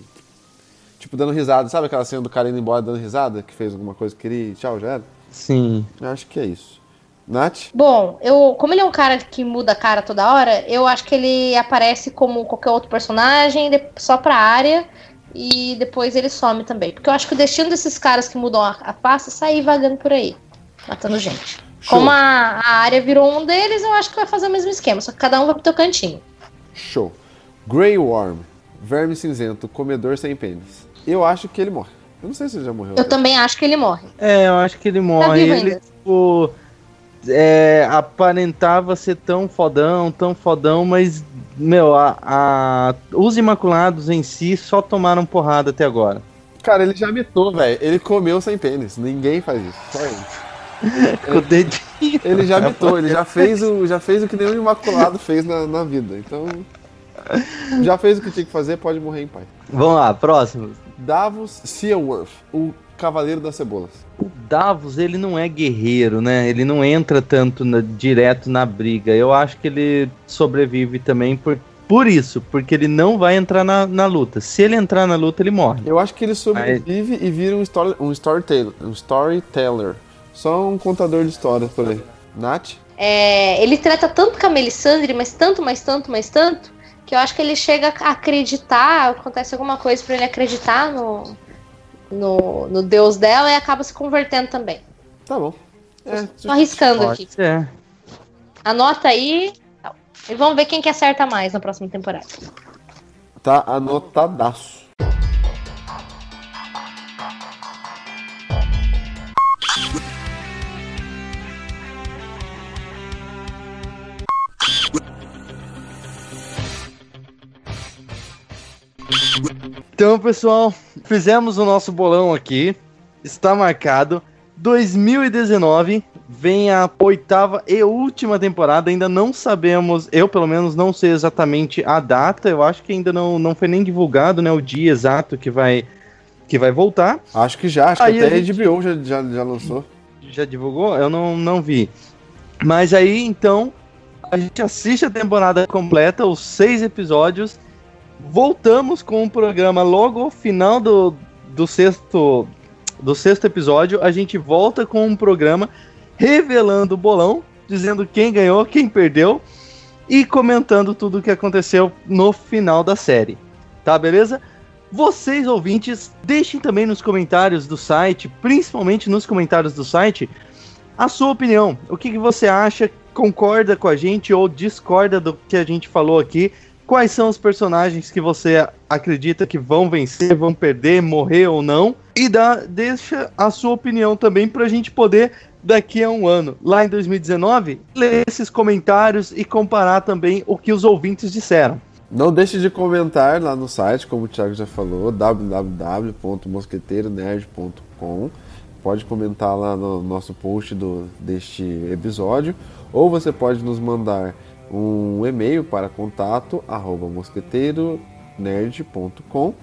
Tipo, dando risada. Sabe aquela cena do cara indo embora dando risada? Que fez alguma coisa que queria e tchau, já era? Sim. Eu acho que é isso. Nath? Bom, eu, como ele é um cara que muda a cara toda hora, eu acho que ele aparece como qualquer outro personagem, só pra área, e depois ele some também. Porque eu acho que o destino desses caras que mudam a, a face é sair vagando por aí, matando gente. Show. Como a, a área virou um deles, eu acho que vai fazer o mesmo esquema, só que cada um vai pro teu cantinho. Show. Grey Worm. Verme cinzento, comedor sem pênis. Eu acho que ele morre. Eu não sei se ele já morreu. Eu também acho que ele morre. É, eu acho que ele morre. Tá vivo ele, ainda. tipo, é, aparentava ser tão fodão, tão fodão, mas, meu, a, a- os Imaculados em si só tomaram porrada até agora. Cara, ele já mitou, velho. Ele comeu sem pênis. Ninguém faz isso. Só ele. Com o dedinho. Ele já mitou, ele já fez o, já fez o que nenhum imaculado fez na, na vida. Então, já fez o que tinha que fazer, pode morrer em paz. Vamos lá, próximo. Davos Seaworth, o Cavaleiro das Cebolas. O Davos, ele não é guerreiro, né? Ele não entra tanto na- direto na briga. Eu acho que ele sobrevive também por, por isso, porque ele não vai entrar na, na luta. Se ele entrar na luta, ele morre. Eu acho que ele sobrevive e vira um, story, um, storyteller, um storyteller. Só um contador de histórias por aí. Nath? É, ele trata tanto com a Melisandre, mas tanto, mas tanto, mas tanto, que eu acho que ele chega a acreditar, acontece alguma coisa para ele acreditar no, no, no Deus dela e acaba se convertendo também. Tá bom. É, Tô arriscando aqui. ser. Anota aí. E vamos ver quem que acerta mais na próxima temporada. tá anotadaço. Então, pessoal, fizemos o nosso bolão aqui. Está marcado. 2019 vem a oitava e última temporada. Ainda não sabemos, eu pelo menos não sei exatamente a data. Eu acho que ainda não, não foi nem divulgado, né, o dia exato que vai que vai voltar. Acho que já, acho Aí que até a gente- HBO já, já, já lançou. Já divulgou? Eu não, não vi. Mas aí, então, a gente assiste a temporada completa, os seis episódios. Voltamos com o programa logo ao final do, do sexto do sexto episódio. A gente volta com um programa revelando o bolão, dizendo quem ganhou, quem perdeu e comentando tudo o que aconteceu no final da série. Tá, beleza? Vocês ouvintes, deixem também nos comentários do site, principalmente nos comentários do site, a sua opinião. O que, que você acha? Concorda com a gente ou discorda do que a gente falou aqui? Quais são os personagens que você acredita que vão vencer, vão perder, morrer ou não? E dá, deixa a sua opinião também para a gente poder, daqui a um ano, lá em 2019, ler esses comentários e comparar também o que os ouvintes disseram. Não deixe de comentar lá no site, como o Thiago já falou, www.mosqueteironerd.com. Pode comentar lá no nosso post do, deste episódio, ou você pode nos mandar um e-mail para contato arroba mosqueteironerd.com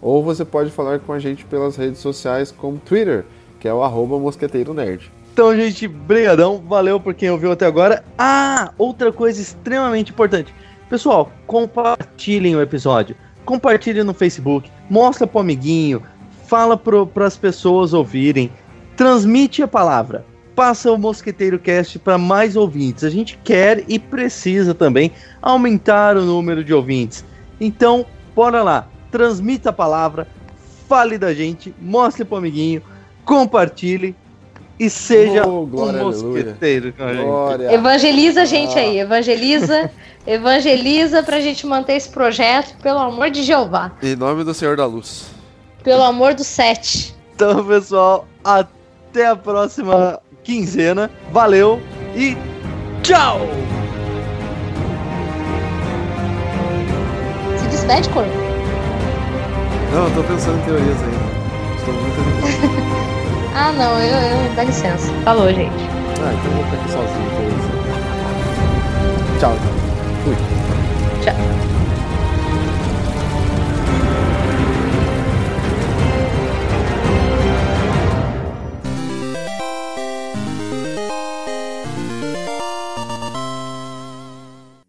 ou você pode falar com a gente pelas redes sociais como Twitter, que é o arroba mosqueteironerd. Então, gente, brigadão, valeu por quem ouviu até agora. Ah, outra coisa extremamente importante. Pessoal, compartilhem o episódio. Compartilhem no Facebook, mostra pro amiguinho, fala para as pessoas ouvirem, transmite a palavra. Passa o Mosqueteiro Cast para mais ouvintes. A gente quer e precisa também aumentar o número de ouvintes. Então, bora lá, transmita a palavra, fale da gente, mostre pro amiguinho, compartilhe e seja Oh, glória, um mosqueteiro com a gente. Glória! Evangeliza a gente Ah. aí, evangeliza, evangeliza pra gente manter esse projeto, pelo amor de Jeová. Em nome do Senhor da Luz. Pelo amor do sete. Então, pessoal, até a próxima quinzena. Valeu e tchau! Se despede, corpo. Não, eu tô pensando em teorias ainda. Estou muito animado. Ah, não, eu, eu. Dá licença. Falou, gente. Ah, então eu vou ficar aqui sozinho. teorias. Tchau, então. Fui. Tchau.